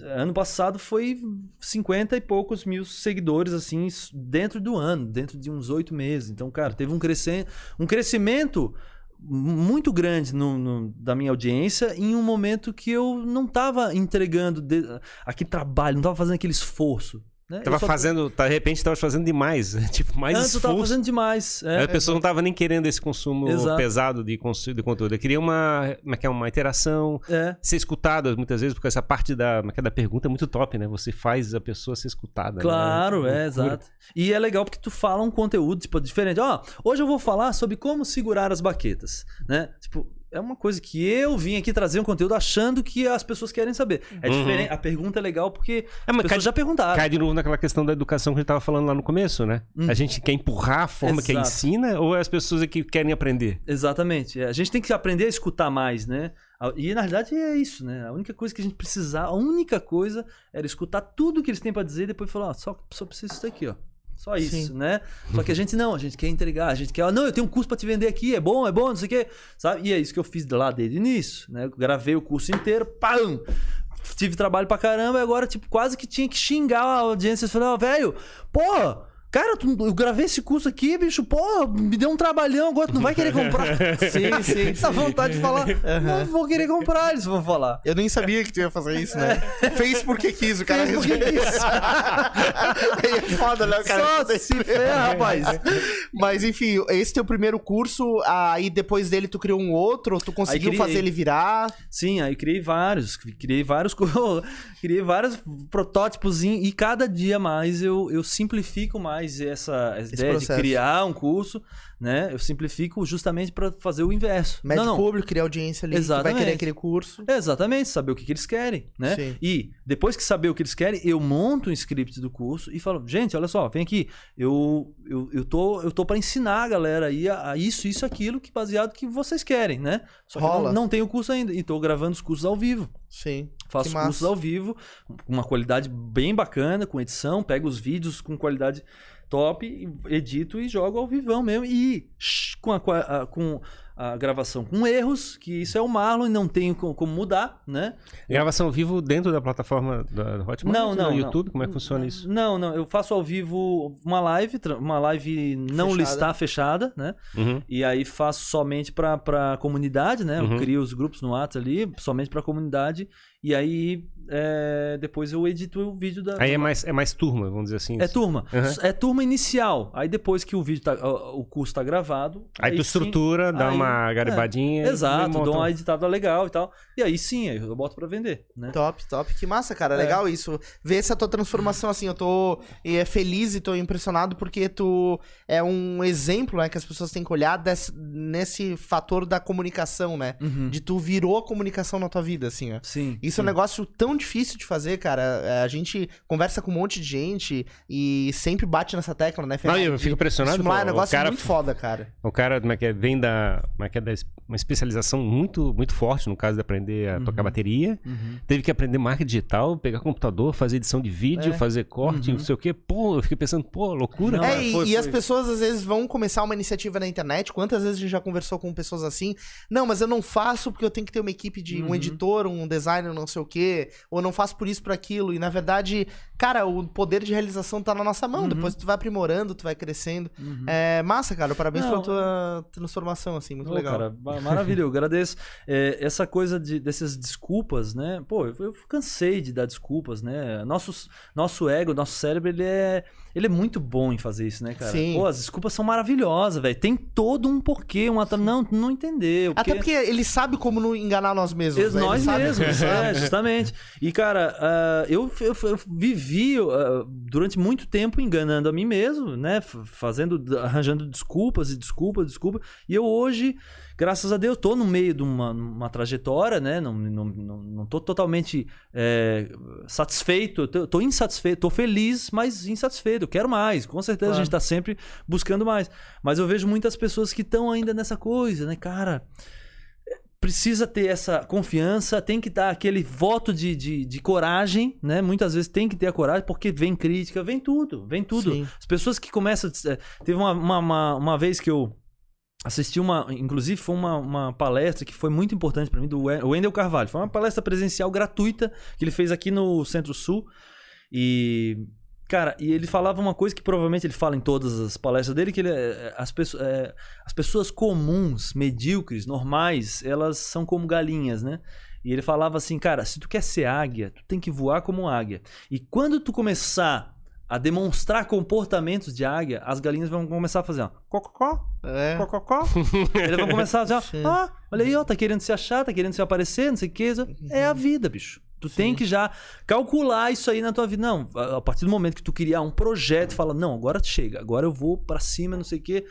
ano passado foi 50 e poucos mil seguidores assim dentro do ano, dentro de uns oito meses. Então, cara, teve um crescimento, um crescimento muito grande no, no- da minha audiência em um momento que eu não tava entregando de- aquele trabalho, não tava fazendo aquele esforço. Né? Tava só- fazendo, tá, de repente tava fazendo demais, tipo, mais Antes eu tava esforço. fazendo demais. é. A pessoa não tava nem querendo esse consumo Exato. pesado de, de conteúdo. Eu queria uma, é é, uma interação, É. ser escutado muitas vezes, porque essa parte da, é é, da pergunta é muito top, né? Você faz a pessoa ser escutada. né? Claro, é, Loucura. exato. E é legal porque tu fala um conteúdo, tipo, diferente. Ó, hoje eu vou falar sobre como segurar as baquetas, né? Tipo, é uma coisa que eu vim aqui trazer um conteúdo achando que as pessoas querem saber. É Uhum. diferente. A pergunta é legal porque É, as pessoas cai, já perguntaram. cai de novo naquela questão da educação que a gente tava falando lá no começo, né? Hum. A gente quer empurrar a forma que Exato. ensina ou é as pessoas que querem aprender? Exatamente. É, A gente tem que aprender a escutar mais, né? E na realidade é isso, né? A única coisa que a gente precisava, a única coisa era escutar tudo que eles têm pra dizer e depois falar, ó, só, só precisa disso daqui, ó. Só isso, Sim. né? Só que a gente não, a gente quer entregar, a gente quer, ó, não, eu tenho um curso pra te vender aqui, é bom, é bom, não sei o quê, sabe? E é isso que eu fiz lá desde o início, né? Eu gravei o curso inteiro, pam! Tive trabalho pra caramba e agora, tipo, quase que tinha que xingar a audiência. Falei, ó, velho, pô, cara, tu- eu gravei esse curso aqui, bicho, pô, me deu um trabalhão, agora tu não vai querer comprar. Sim, sim, Dá sim. vontade de falar, não vou querer comprar, eles vão falar. Eu nem sabia que tu ia fazer isso, né? Fez porque quis, o cara Fez porque resolveu. quis. Aí é foda, né, o cara? Só se ferra, rapaz. Mas enfim, esse teu primeiro curso, aí depois dele tu criou um outro, tu conseguiu criei. fazer ele virar. Sim, aí criei vários, criei vários, criei vários protótipos e cada dia mais eu, eu simplifico mais essa, essa ideia processo. de criar um curso, né? Eu simplifico justamente para fazer o inverso. Médio não, não. público, criar audiência ali, que vai Exatamente. querer aquele curso. Exatamente, saber o que, que eles querem, né? Sim. E depois que saber o que eles querem, eu monto um script do curso e falo, gente, olha só, vem aqui, eu, eu, eu tô, eu tô para ensinar a galera aí a, a isso, isso, aquilo, que baseado que vocês querem, né? Só que Rola. não, não tenho curso ainda, e tô gravando os cursos ao vivo. Sim. Faço Que cursos ao vivo, com uma qualidade bem bacana, com edição, pego os vídeos com qualidade top, edito e jogo ao vivão mesmo. E shh, com a, a- com a gravação com erros, que isso é o Marlon e não tenho co- como mudar, né? Gravação ao vivo dentro da plataforma da Hotmart? Não, não, No não. YouTube? Como é que funciona isso? Não, não, eu faço ao vivo uma live, uma live não Fechada. listar fechada, né? Uhum. E aí faço somente pra, pra comunidade, né? Eu Uhum. crio os grupos no WhatsApp ali, somente pra comunidade. E aí é, depois eu edito o vídeo da. Aí é mais, é mais turma, vamos dizer assim. É turma. Uhum. É turma inicial. Aí depois que o vídeo tá, o curso tá gravado. Aí, tu sim- estrutura, dá aí- uma garibadinha. e Exato, um- uma editada legal e tal. E aí sim, aí eu boto pra vender, né? Top, top. Que massa, cara. É. Legal isso. Ver essa tua transformação assim. Eu tô é, feliz e tô impressionado porque tu é um exemplo, né? Que as pessoas têm que olhar desse- nesse fator da comunicação, né? Uhum. De tu virou a comunicação na tua vida, assim, ó. Sim. Isso é um sim. negócio tão difícil de fazer, cara. É, A gente conversa com um monte de gente e sempre bate nessa tecla, né, Não, eu fico impressionado. Estimular é um pô, o negócio cara, muito foda, cara. o cara como é que é, vem da, como é que é, da uma especialização muito, muito forte, no caso de aprender a tocar bateria. Uhum. Teve que aprender marketing digital, pegar computador, fazer edição de vídeo, É. fazer corte, Uhum. não sei o quê. Pô, eu fiquei pensando, pô, loucura. Não, é, é, e, foi- e as foi. pessoas às vezes vão começar uma iniciativa na internet. Quantas vezes a gente já conversou com pessoas assim? Não, mas eu não faço porque eu tenho que ter uma equipe de um Uhum. editor, um designer, não sei o quê. Ou não faço por isso, por aquilo. E na verdade, cara, o poder de realização tá na nossa mão. Uhum. Depois tu vai aprimorando, tu vai crescendo. Uhum. É massa, cara. Parabéns Não, pela tua transformação, assim. Muito Ô, legal. Cara, ma- maravilha, eu agradeço. É, essa coisa de, dessas desculpas, né? Pô, eu, eu cansei de dar desculpas, né? Nosso, nosso ego, nosso cérebro, ele é, ele é muito bom em fazer isso, né, cara? Sim. Pô, as desculpas são maravilhosas, velho. Tem todo um porquê, um ator. Não, não entendeu. Até porque ele sabe como não enganar nós mesmos. Eles- né? Nós mesmos, é, justamente. E, cara, ah, eu, eu, eu vivi ah, durante muito tempo enganando a mim mesmo, né? Fazendo, arranjando desculpas e desculpas, desculpas. E eu hoje, graças a Deus, tô no meio de uma, uma trajetória, né? Não, não, não, não tô totalmente é, satisfeito, tô, tô insatisfeito, tô feliz, mas insatisfeito. Eu quero mais. Com certeza Claro. a gente tá sempre buscando mais. Mas eu vejo muitas pessoas que estão ainda nessa coisa, né, cara? precisa ter essa confiança, tem que dar aquele voto de, de, de coragem, né? Muitas vezes tem que ter a coragem, porque vem crítica, vem tudo, vem tudo. Sim. As pessoas que começam. a- Teve uma, uma, uma, uma vez que eu assisti uma. Inclusive, foi uma, uma palestra que foi muito importante para mim, do We- Wendel Carvalho. Foi uma palestra presencial gratuita que ele fez aqui no Centro-Sul. E. Cara, e ele falava uma coisa que provavelmente ele fala em todas as palestras dele, que ele, é, as, pessoas, é, as pessoas comuns, medíocres, normais, elas são como galinhas, né? E ele falava assim, cara, se tu quer ser águia, tu tem que voar como águia. E quando tu começar a demonstrar comportamentos de águia, as galinhas vão começar a fazer, ó, cococó, É. cococó. Eles vão começar a dizer, Sim. ó, ah, olha aí, ó, tá querendo se achar, tá querendo se aparecer, não sei o que. É a vida, bicho. Tu tem que já calcular isso aí na tua vida. Não, a partir do momento que tu criar um projeto fala, não, agora chega, agora eu vou pra cima, não sei o que.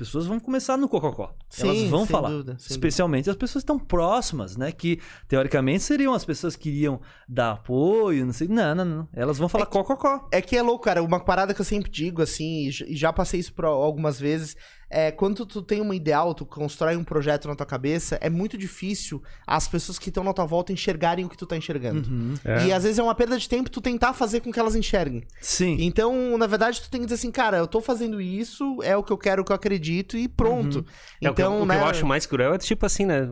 As pessoas vão começar no cococó. Elas Sim, vão sem falar. dúvida, especialmente as pessoas que estão próximas, né? Que teoricamente seriam as pessoas que iriam dar apoio, não sei. Não, não, não. Elas vão falar cococó. É que é louco, cara. Uma parada que eu sempre digo, assim, e e já passei isso por algumas vezes, é quando tu tem uma ideal, tu constrói um projeto na tua cabeça, é muito difícil as pessoas que estão na tua volta enxergarem o que tu tá enxergando. Uhum. É. E às vezes é uma perda de tempo tu tentar fazer com que elas enxerguem. Sim. Então, na verdade, tu tem que dizer assim, cara, eu tô fazendo isso, é o que eu quero, o que eu acredito e pronto. É, o que Então, o que, né? eu acho mais cruel é tipo assim, né?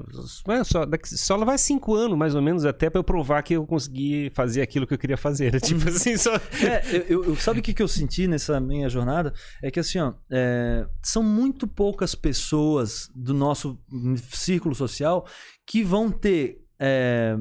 Só, só levar cinco anos, mais ou menos, até pra eu provar que eu consegui fazer aquilo que eu queria fazer. Uhum. Tipo assim, só. É, eu, eu- eu- sabe o que, que eu senti nessa minha jornada? É que assim, ó, é, são muito poucas pessoas do nosso círculo social que vão ter é,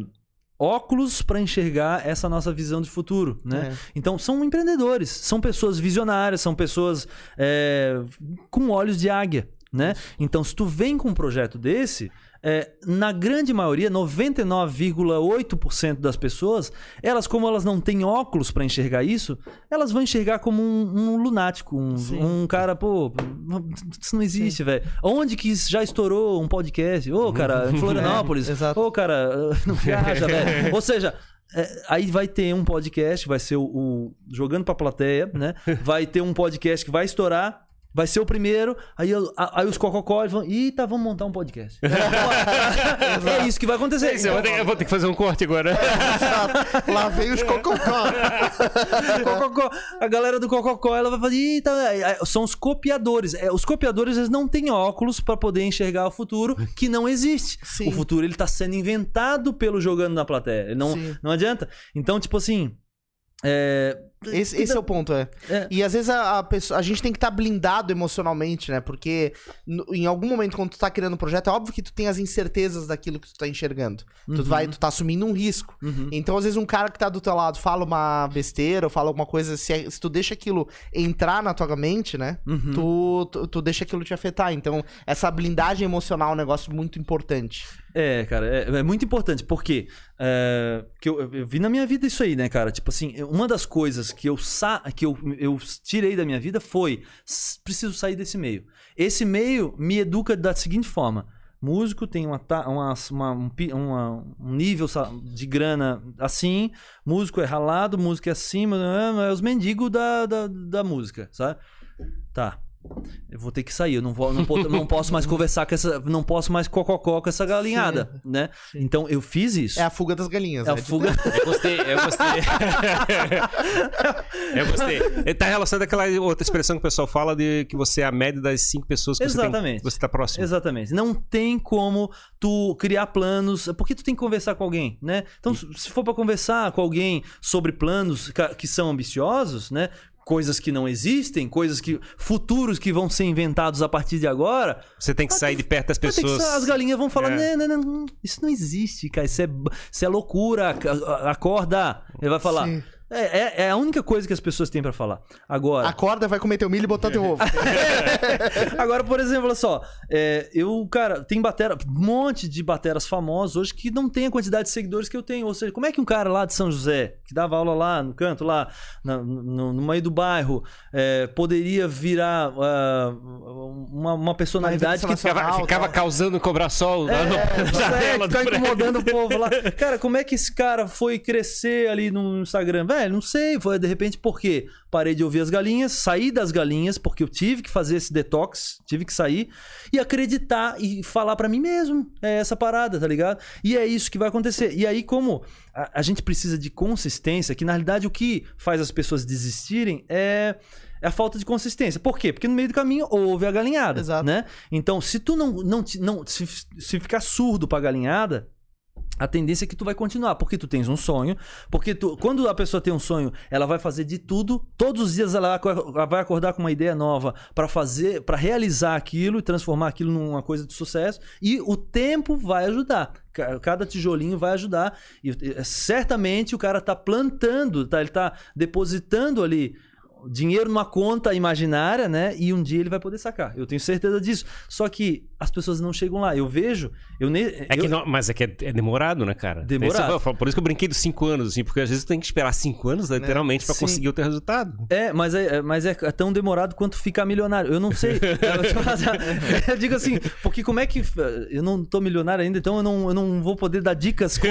óculos para enxergar essa nossa visão de futuro, né? É. Então são empreendedores, são pessoas visionárias, são pessoas é, com olhos de águia, né? Então se tu vem com um projeto desse, é, na grande maioria, 99,8% das pessoas, elas como elas não têm óculos para enxergar isso, elas vão enxergar como um, um lunático, um, um cara, pô, isso não existe, velho. Onde que já estourou um podcast? Ô, cara, em Florianópolis. É. Ô, cara, não viaja, velho. Ou seja, é, aí vai ter um podcast, vai ser o, o Jogando pra Plateia, né? Vai ter um podcast que vai estourar. Vai ser o primeiro, aí, eu- aí os cococó vão. Eita, vamos montar um podcast. é isso que vai acontecer. Isso, eu, vou ter, eu vou ter que fazer um corte agora. Lá vem os cococó. Cococó. A galera do Cococó, ela vai fazer. Eita, aí- aí são os copiadores. É, os copiadores, eles não têm óculos pra poder enxergar o futuro que não existe. Sim. O futuro, ele tá sendo inventado pelo jogando na plateia. Não, Sim. não adianta. Então, tipo assim. É, Esse, esse é o ponto, é. É. E às vezes a, a pessoa, a gente tem que estar blindado emocionalmente, né? Porque no- em algum momento, quando tu tá criando um projeto, é óbvio que tu tem as incertezas daquilo que tu tá enxergando. Tu, vai, tu tá assumindo um risco. Uhum. Então, às vezes, um cara que tá do teu lado fala uma besteira ou fala alguma coisa, se, é- se tu deixa aquilo entrar na tua mente, né? Uhum. Tu, tu, tu deixa aquilo te afetar. Então, essa blindagem emocional é um negócio muito importante. É, cara, é, é muito importante, porque é, que eu, eu vi na minha vida isso aí, né, cara? Tipo assim, uma das coisas que eu, sa que eu, eu tirei da minha vida foi: preciso sair desse meio. Esse meio me educa da seguinte forma. Músico tem uma, uma, uma- um, uma- um nível de grana assim, músico é ralado, música é acima, é os mendigos da, da, da música, sabe? Tá. Eu vou ter que sair, eu não, vou, não, não posso mais conversar com essa. Não posso mais cococó com essa galinhada, né? Então eu fiz isso. É a fuga das galinhas. É a né? fuga. Eu gostei, eu gostei. eu gostei. Tá relacionado àquela outra expressão que o pessoal fala de que você é a média das cinco pessoas que você, tem, Exatamente. que você tá próximo. Exatamente. Não tem como tu criar planos, porque tu tem que conversar com alguém, né? Então, se for pra conversar com alguém sobre planos que são ambiciosos, né? Coisas que não existem, coisas que futuros que vão ser inventados a partir de agora, Você tem que sair de perto das ter que pessoas. sa- as galinhas vão falar: É. não, não, não, isso não existe, cara, isso é, isso é loucura, ac- acorda. Ele vai falar. Sim. É, é- é a única coisa que as pessoas têm pra falar. Agora. Acorda, vai comer teu milho e botar teu ovo. Agora, por exemplo, olha só. é, eu, cara, tem batera, um monte de bateras famosos hoje que não tem a quantidade de seguidores que eu tenho. Ou seja, como é que um cara lá de São José, que dava aula lá no canto, lá na- no, no meio do bairro, é, poderia virar ah, uma, uma personalidade que Ficava, ficava tal. causando cobrar sol lá no- na janela do tá prédio. incomodando o povo lá. Cara, como é que esse cara foi crescer ali no Instagram? Velho, não sei. Foi de repente por quê? Parei de ouvir as galinhas, saí das galinhas, porque eu tive que fazer esse detox, tive que sair e acreditar e falar pra mim mesmo. É essa parada, tá ligado? E é isso que vai acontecer. E aí, como a, a gente precisa de consistência, que na realidade o que faz as pessoas desistirem é. É a falta de consistência. Por quê? Porque no meio do caminho houve a galinhada, Exato. né? Então, se tu não, não, não se, se ficar surdo pra galinhada, a tendência é que tu vai continuar, porque tu tens um sonho, porque tu, quando a pessoa tem um sonho, ela vai fazer de tudo, todos os dias ela vai acordar com uma ideia nova para fazer, para realizar aquilo e transformar aquilo numa coisa de sucesso, e o tempo vai ajudar. Cada tijolinho vai ajudar e certamente o cara tá plantando, tá, ele tá depositando ali dinheiro numa conta imaginária, né? E um dia ele vai poder sacar. Eu tenho certeza disso. Só que as pessoas não chegam lá. Eu vejo. Eu ne... é que não, mas é que é, é, demorado, né, cara? Demorado. Esse, por isso que eu brinquei dos cinco anos, assim, porque às vezes tu tem que esperar cinco anos, né, literalmente, é, para conseguir o teu resultado. É, mas é, é mas é tão demorado quanto ficar milionário. Eu não sei. eu digo assim, porque como é que. Eu não tô milionário ainda, então eu não, eu não vou poder dar dicas. Com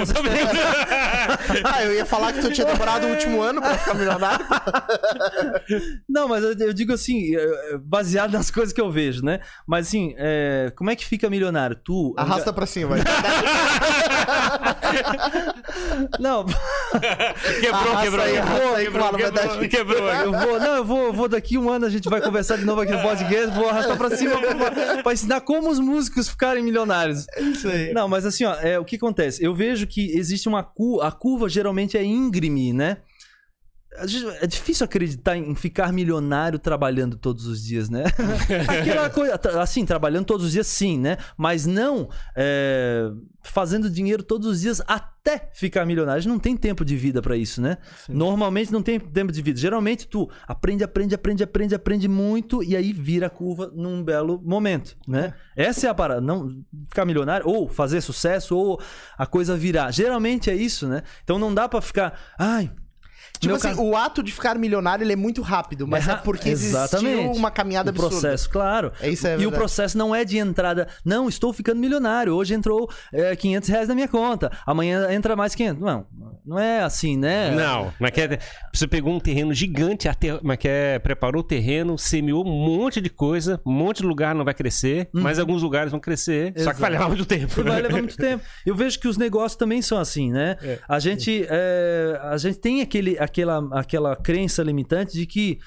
ah, eu ia falar que tu tinha demorado o último ano pra ficar milionário. Não, mas eu, eu, digo assim, baseado nas coisas que eu vejo, né? Mas assim, é, como é que fica milionário? Tu. Arrasta pra cima, vai. não. quebrou, quebrou. Aí, quebrou, aí, quebrou, quebrou, quebrou, Eu vou, não, eu vou, vou daqui um ano, a gente vai conversar de novo aqui no podcast, vou arrastar pra cima pra, pra ensinar como os músicos ficarem milionários. Isso aí. Não, mas assim, ó, é, o que acontece? Eu vejo que existe uma a curva geralmente é íngreme, né? É difícil acreditar em ficar milionário trabalhando todos os dias, né? Aquela coisa, assim, trabalhando todos os dias, sim, né? Mas não é, fazendo dinheiro todos os dias até ficar milionário. A gente não tem tempo de vida para isso, né? Sim. Normalmente não tem tempo de vida. Geralmente tu aprende, aprende, aprende, aprende, aprende muito e aí vira a curva num belo momento, né? É. Essa é a parada. Não ficar milionário ou fazer sucesso ou a coisa virar. Geralmente é isso, né? Então não dá para ficar, ai Tipo assim, o ato de ficar milionário ele é muito rápido, mas é, é porque exatamente. existiu uma caminhada o absurda. processo, claro. É isso é E o processo não é de entrada, não, estou ficando milionário, hoje entrou é, 500 reais na minha conta, amanhã entra mais 500. Não, não é assim, né? Não, mas que é, você pegou um terreno gigante, mas que é, preparou o terreno, semeou um monte de coisa, um monte de lugar não vai crescer, uhum. mas alguns lugares vão crescer, Exato. só que vai levar muito tempo. Né? Vai levar muito tempo. Eu vejo que os negócios também são assim, né? É. A gente, é, a gente tem aquele aquela, aquela crença limitante de que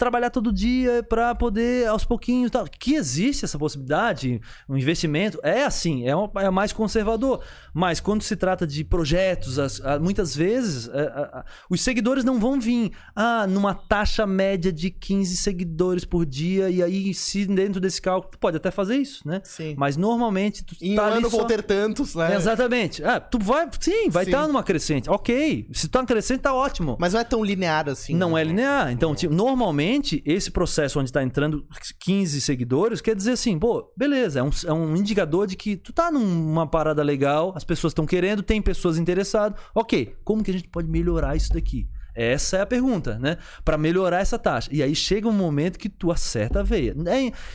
trabalhar todo dia para poder aos pouquinhos tal. que existe essa possibilidade um investimento é assim é, um, é mais conservador. Mas quando se trata de projetos as, muitas vezes é, os seguidores não vão vir ah, numa taxa média de 15 seguidores por dia e aí se dentro desse cálculo tu pode até fazer isso né? Sim. mas normalmente tu em tá um ano só... vão ter tantos né? Exatamente. Ah, tu vai sim vai estar tá numa crescente. Ok se tá crescente tá ótimo. Mas não é tão linear assim não né? é linear. Então tipo, normalmente esse processo onde está entrando 15 seguidores quer dizer assim, pô, beleza, é um, é um indicador de que tu tá numa parada legal, as pessoas estão querendo, tem pessoas interessadas. Ok, como que a gente pode melhorar isso daqui? Essa é a pergunta, né? Para melhorar essa taxa. E aí chega um momento que tu acerta a veia.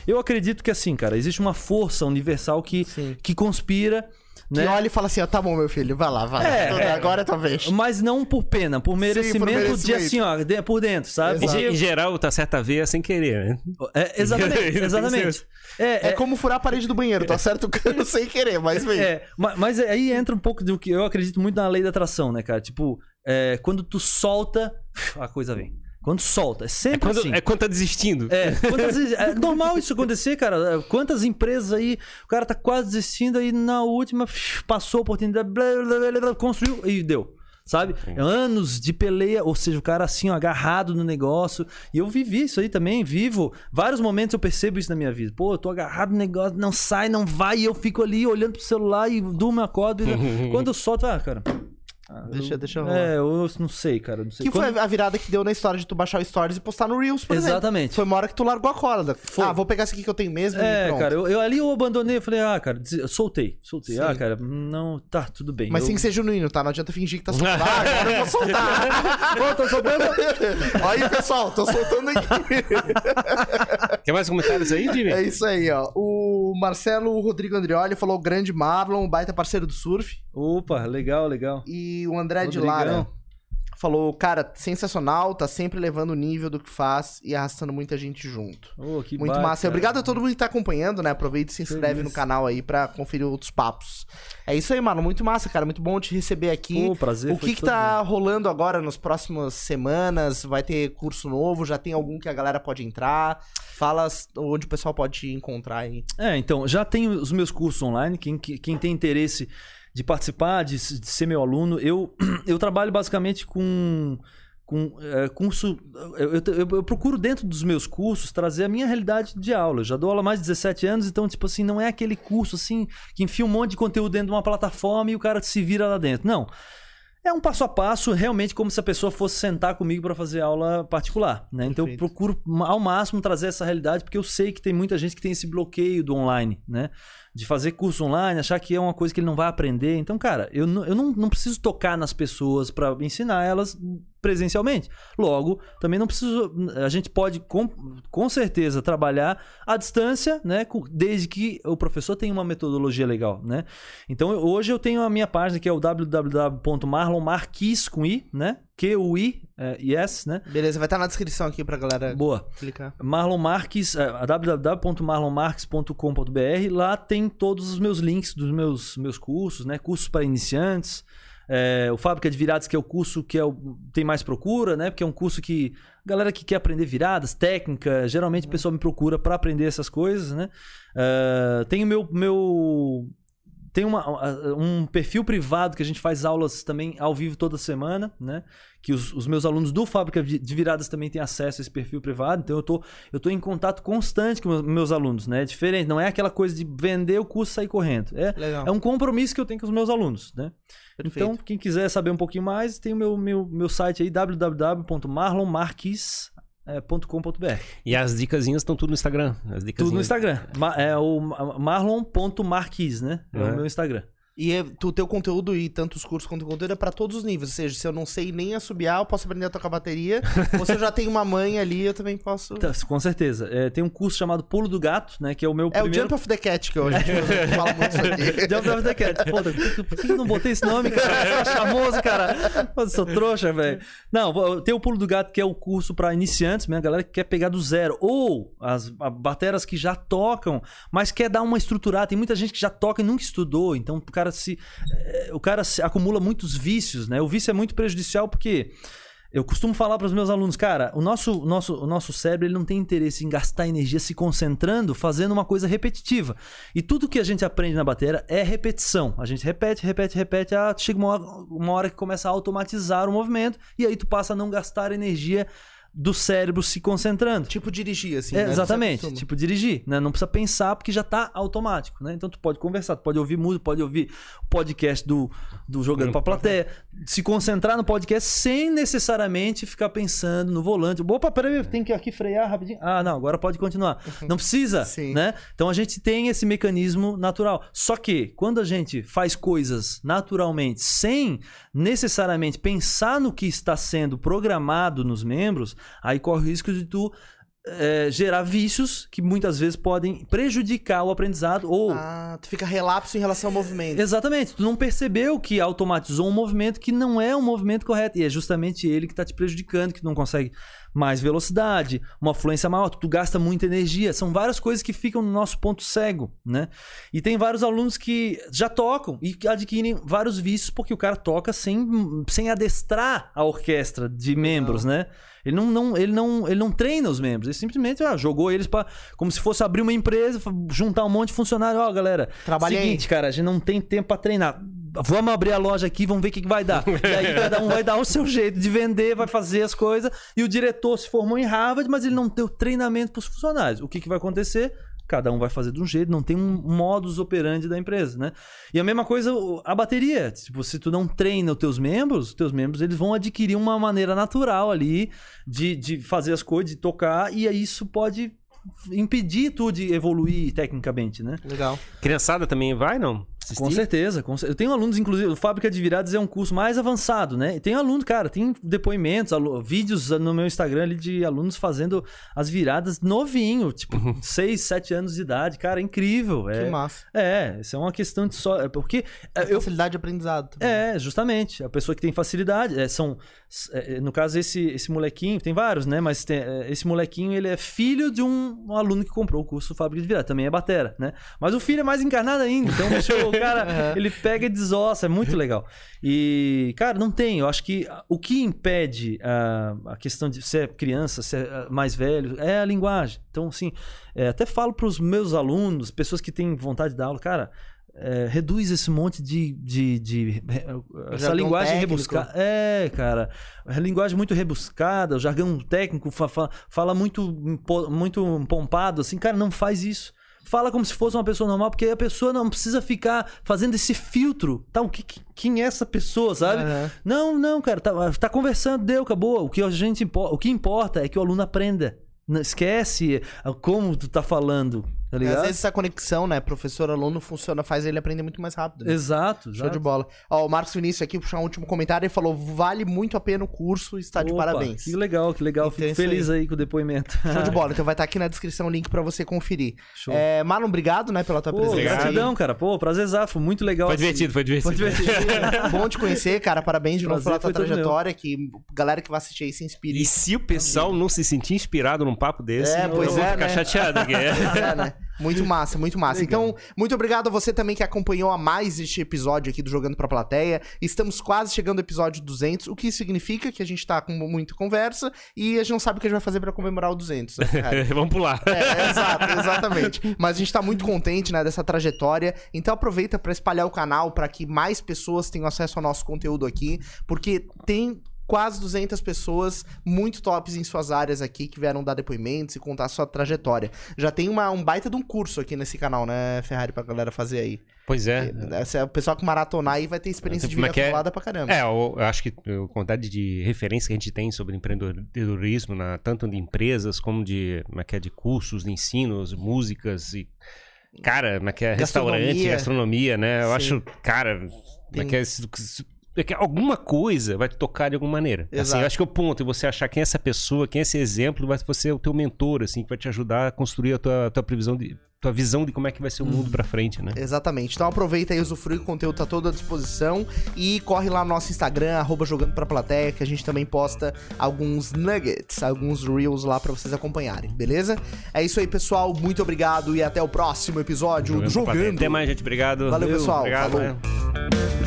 Eu acredito que assim, cara, existe uma força universal que, que conspira que né? olha e fala assim: ó, tá bom, meu filho, vai lá, vai lá. É, é, Agora talvez. Mas não por pena, por merecimento, Sim, por merecimento. de assim, ó, de, por dentro, sabe? Em, em, geral, tá certa veia sem querer, né? É, exatamente, exatamente. É, é, como furar a parede do banheiro, tu acerta o cano sem querer, mas vem. É, mas, mas aí entra um pouco do que eu acredito muito na lei da atração, né, cara? Tipo, é, quando tu solta, a coisa vem. Quando solta, é sempre é quando, assim. É quando tá desistindo. É, é normal isso acontecer, cara. Quantas empresas aí, o cara tá quase desistindo, aí na última passou a oportunidade, blá, blá, blá, construiu e deu. Sabe? Sim. Anos de peleia, ou seja, o cara assim, ó, agarrado no negócio. E eu vivi isso aí também, vivo. Vários momentos eu percebo isso na minha vida. Pô, eu tô agarrado no negócio, não sai, não vai, e eu fico ali olhando pro celular e durmo, acordo. E... Quando eu solto, ah, cara, ah, deixa, deixa eu É, eu não sei, cara. Não sei. Que Quando... foi a virada que deu na história de tu baixar o Stories e postar no Reels, por Exatamente. Exemplo. Foi uma hora que tu largou a corda. Foi. Ah, vou pegar esse aqui que eu tenho mesmo É, cara, eu, eu, ali eu abandonei, eu falei, ah, cara, soltei, soltei. Sim. Ah, cara, não, tá, tudo bem. Mas eu... tem que ser genuíno, tá? Não adianta fingir que tá soltando. ah, agora eu vou soltar. Pô, tô soltando. aí, pessoal, tô soltando aqui. Quer mais comentários aí, Jimmy? É isso aí, ó. O Marcelo Rodrigo Andrioli falou grande Marlon, baita parceiro do surf. Opa, legal, legal. E o André Rodrigão. de Lara falou, cara, sensacional, tá sempre levando o nível do que faz e arrastando muita gente junto. Oh, que Muito bacana. massa. Obrigado a todo mundo que tá acompanhando, né? Aproveita e se inscreve no canal aí pra conferir outros papos. É isso aí, mano. Muito massa, cara. Muito bom te receber aqui. Oh, prazer. O que que tá rolando agora nas próximas semanas? Vai ter curso novo? Já tem algum que a galera pode entrar? Fala onde o pessoal pode te encontrar aí. É, então, já tem os meus cursos online. Quem, quem tem interesse de participar, de, de ser meu aluno. Eu, eu trabalho basicamente com com é, curso. Eu, eu, eu, procuro dentro dos meus cursos trazer a minha realidade de aula. Eu já dou aula há mais de 17 anos, então, tipo assim, não é aquele curso assim que enfia um monte de conteúdo dentro de uma plataforma e o cara se vira lá dentro. Não. É um passo a passo, realmente como se a pessoa fosse sentar comigo para fazer aula particular. Né? Então eu procuro ao máximo trazer essa realidade, porque eu sei que tem muita gente que tem esse bloqueio do online, né? De fazer curso online, achar que é uma coisa que ele não vai aprender. Então, cara, eu, eu não, não preciso tocar nas pessoas para ensinar elas presencialmente. Logo, também não preciso. A gente pode com, com certeza trabalhar à distância, né? Desde que o professor tenha uma metodologia legal, né? Então hoje eu tenho a minha página que é o www.marlonmarquis com i, né? Q-U-I é, yes, né? Beleza, vai estar na descrição aqui pra galera Boa. clicar. Marlon Marques, é, www.marlonmarques.com.br. Lá tem todos os meus links dos meus, meus cursos, né? Cursos para iniciantes, é, o Fábrica de Viradas, que é o curso que é o, tem mais procura, né? Porque é um curso que. Galera que quer aprender viradas, técnica, geralmente o pessoal me procura para aprender essas coisas, né? Uh, tem o meu, meu tem uma, um perfil privado que a gente faz aulas também ao vivo toda semana, né? Que os, os, meus alunos do Fábrica de Viradas também têm acesso a esse perfil privado. Então eu tô, eu tô em contato constante com meus, meus alunos, né? É diferente, não é aquela coisa de vender o curso e sair correndo. É, é um compromisso que eu tenho com os meus alunos, né? Perfeito. Então, quem quiser saber um pouquinho mais, tem o meu, meu, meu site aí, www.marlonmarques.com é, .com.br. E as dicas estão tudo no Instagram. As tudo no Instagram. é o marlon.marquis, né? É, é o meu Instagram. E é, o teu conteúdo e tanto os cursos quanto o conteúdo é pra todos os níveis. Ou seja, se eu não sei nem assobiar, eu posso aprender a tocar bateria. ou se eu já tenho uma mãe ali, eu também posso. Tá, com certeza. É, tem um curso chamado Pulo do Gato, né? Que é o meu é primeiro... o Jump of the Cat que hoje fala muito isso aqui. Jump of the Cat. Pô, por que eu não botei esse nome, cara? É famoso, cara. eu sou trouxa, velho. Não, tem o Pulo do Gato, que é o curso pra iniciantes, minha galera que quer pegar do zero. Ou as bateras que já tocam, mas quer dar uma estruturada. Tem muita gente que já toca e nunca estudou. Então, o cara se o cara acumula muitos vícios, né? O vício é muito prejudicial porque eu costumo falar para os meus alunos, cara, o nosso, nosso, o nosso cérebro ele não tem interesse em gastar energia se concentrando, fazendo uma coisa repetitiva. E tudo que a gente aprende na bateria é repetição. A gente repete, repete, repete, ah, chega uma hora, uma hora que começa a automatizar o movimento e aí tu passa a não gastar energia do cérebro se concentrando. Tipo dirigir, assim. É, né? Exatamente. Tipo dirigir, né? Não precisa pensar porque já tá automático, né? Então tu pode conversar, tu pode ouvir música, pode ouvir o podcast do, do Jogando pra Plateia, se concentrar no podcast sem necessariamente ficar pensando no volante. Opa, peraí, tem que aqui frear rapidinho. Ah, não, agora pode continuar. Não precisa, né? Então a gente tem esse mecanismo natural. Só que quando a gente faz coisas naturalmente sem necessariamente pensar no que está sendo programado nos membros, aí corre o risco de tu é, gerar vícios que muitas vezes podem prejudicar o aprendizado ou ah, tu fica relapso em relação ao movimento. Exatamente, tu não percebeu que automatizou um movimento que não é um movimento correto e é justamente ele que está te prejudicando, que tu não consegue mais velocidade, uma fluência maior, tu gasta muita energia, são várias coisas que ficam no nosso ponto cego, né? E tem vários alunos que já tocam e adquirem vários vícios porque o cara toca sem, sem adestrar a orquestra de membros, né? Ele não, não, ele não, ele não treina os membros. Ele simplesmente ah, jogou eles para como se fosse abrir uma empresa, juntar um monte de funcionário. Ó, oh, galera, Trabalha seguinte, cara, a gente não tem tempo para treinar. Vamos abrir a loja aqui, vamos ver o que, que vai dar. E aí cada um vai dar o seu jeito de vender, vai fazer as coisas. E o diretor se formou em Harvard, mas ele não deu treinamento para os funcionários. O que, que vai acontecer? Cada um vai fazer de um jeito, não tem um modus operandi da empresa, né? E a mesma coisa a bateria. Tipo, se tu não treina os teus membros, os teus membros eles vão adquirir uma maneira natural ali de, de fazer as coisas, de tocar, e aí isso pode impedir tu de evoluir tecnicamente, né? Legal. Criançada também vai, não? Com certeza. Com, eu tenho alunos, inclusive, o Fábrica de Viradas é um curso mais avançado, né? E tem aluno, cara, tem depoimentos, vídeos no meu Instagram ali de alunos fazendo as viradas novinho, tipo, 6, 7 anos de idade. Cara, é incrível. É, que massa. É, isso é uma questão de só. É porque. É, eu, facilidade de aprendizado. Também. É, justamente. A pessoa que tem facilidade. É, são. É, no caso, esse, esse molequinho, tem vários, né? Mas tem, é, esse molequinho, ele é filho de um, um, aluno que comprou o curso Fábrica de Viradas. Também é batera, né? Mas o filho é mais encarnado ainda. Então, deixou cara, ele pega e desossa, é muito legal. E, cara, não tem. Eu acho que o que impede a, a questão de ser criança, ser ah, mais velho, é a linguagem. Então, assim, é, até falo para os meus alunos, pessoas que têm vontade de dar aula, cara, é, reduz esse monte de. de, de essa Jargão linguagem técnico. rebuscada. É, cara. A linguagem muito rebuscada, o jargão técnico fa- fa- fala muito, muito pompado, assim, cara, não faz isso. Fala como se fosse uma pessoa normal, porque aí a pessoa não precisa ficar fazendo esse filtro. Tá, o que, que- quem é essa pessoa, sabe? Aham. Não, não, cara, tá, tá conversando, deu, acabou. O que a gente o que importa é que o aluno aprenda. Não esquece ah, como tu tá falando, tá Às ligado? vezes essa conexão, né, professor-aluno funciona, faz ele aprender muito mais rápido. né? Exato, Show de bola. Ó, o Marcos Vinícius aqui puxar um último comentário e falou: vale muito a pena o curso, está de Opa, parabéns. Que legal, que legal. Então Fico feliz aí. com o depoimento. Show de bola. Então vai estar aqui na descrição o link pra você conferir. Show. É, Marlon, obrigado, né, pela tua Pô, presença. gratidão, cara. Pô, prazerzar, foi muito legal. Foi assim. divertido, foi divertido. Foi divertido. Bom te conhecer, cara. Parabéns de novo Prazer pela tua trajetória. Que galera que vai assistir aí se inspire. E se o pessoal não se sentir inspirado num papo desse, É, eu pois vou é, ficar né? chateado é, né? Muito massa, muito massa. Legal. Então, muito obrigado a você também que acompanhou a mais este episódio aqui do Jogando Pra Plateia. Estamos quase chegando ao episódio 200, o que significa que a gente tá com muita conversa e a gente não sabe o que a gente vai fazer pra comemorar o 200, né? Vamos pular. É, exato, exatamente. Mas a gente tá muito contente, né, dessa trajetória. Então aproveita pra espalhar o canal pra que mais pessoas tenham acesso ao nosso conteúdo aqui, porque tem quase 200 pessoas muito tops em suas áreas aqui que vieram dar depoimentos e contar a sua trajetória. Já tem uma, um baita de um curso aqui nesse canal, né, Ferrari, pra galera fazer aí. Pois é. Essa- O pessoal que maratonar aí vai ter experiência de é vida é? acumulada pra caramba. É, eu, acho que a quantidade de referência que a gente tem sobre empreendedorismo, na- tanto de empresas como de, como é que é, de cursos, de ensinos, músicas e. Cara, como é que é? Restaurante, Gastronomia. né? Eu Sim. acho, cara, como é que é? É que alguma coisa vai te tocar de alguma maneira. Assim, Exato. eu acho que o ponto é você achar quem é essa pessoa, quem é esse exemplo, vai ser o teu mentor, assim, que vai te ajudar a construir a tua, tua previsão de. Tua visão de como é que vai ser o mundo pra frente, né? Exatamente. Então aproveita e usufrui, o conteúdo tá todo à disposição. E corre lá no nosso Instagram, arroba jogando pra plateia, que a gente também posta alguns nuggets, alguns reels lá pra vocês acompanharem, beleza? É isso aí, pessoal. Muito obrigado e até o próximo episódio do pra plateia. Jogando. Até mais, gente. Obrigado. Valeu, pessoal. Obrigado. Falou. né?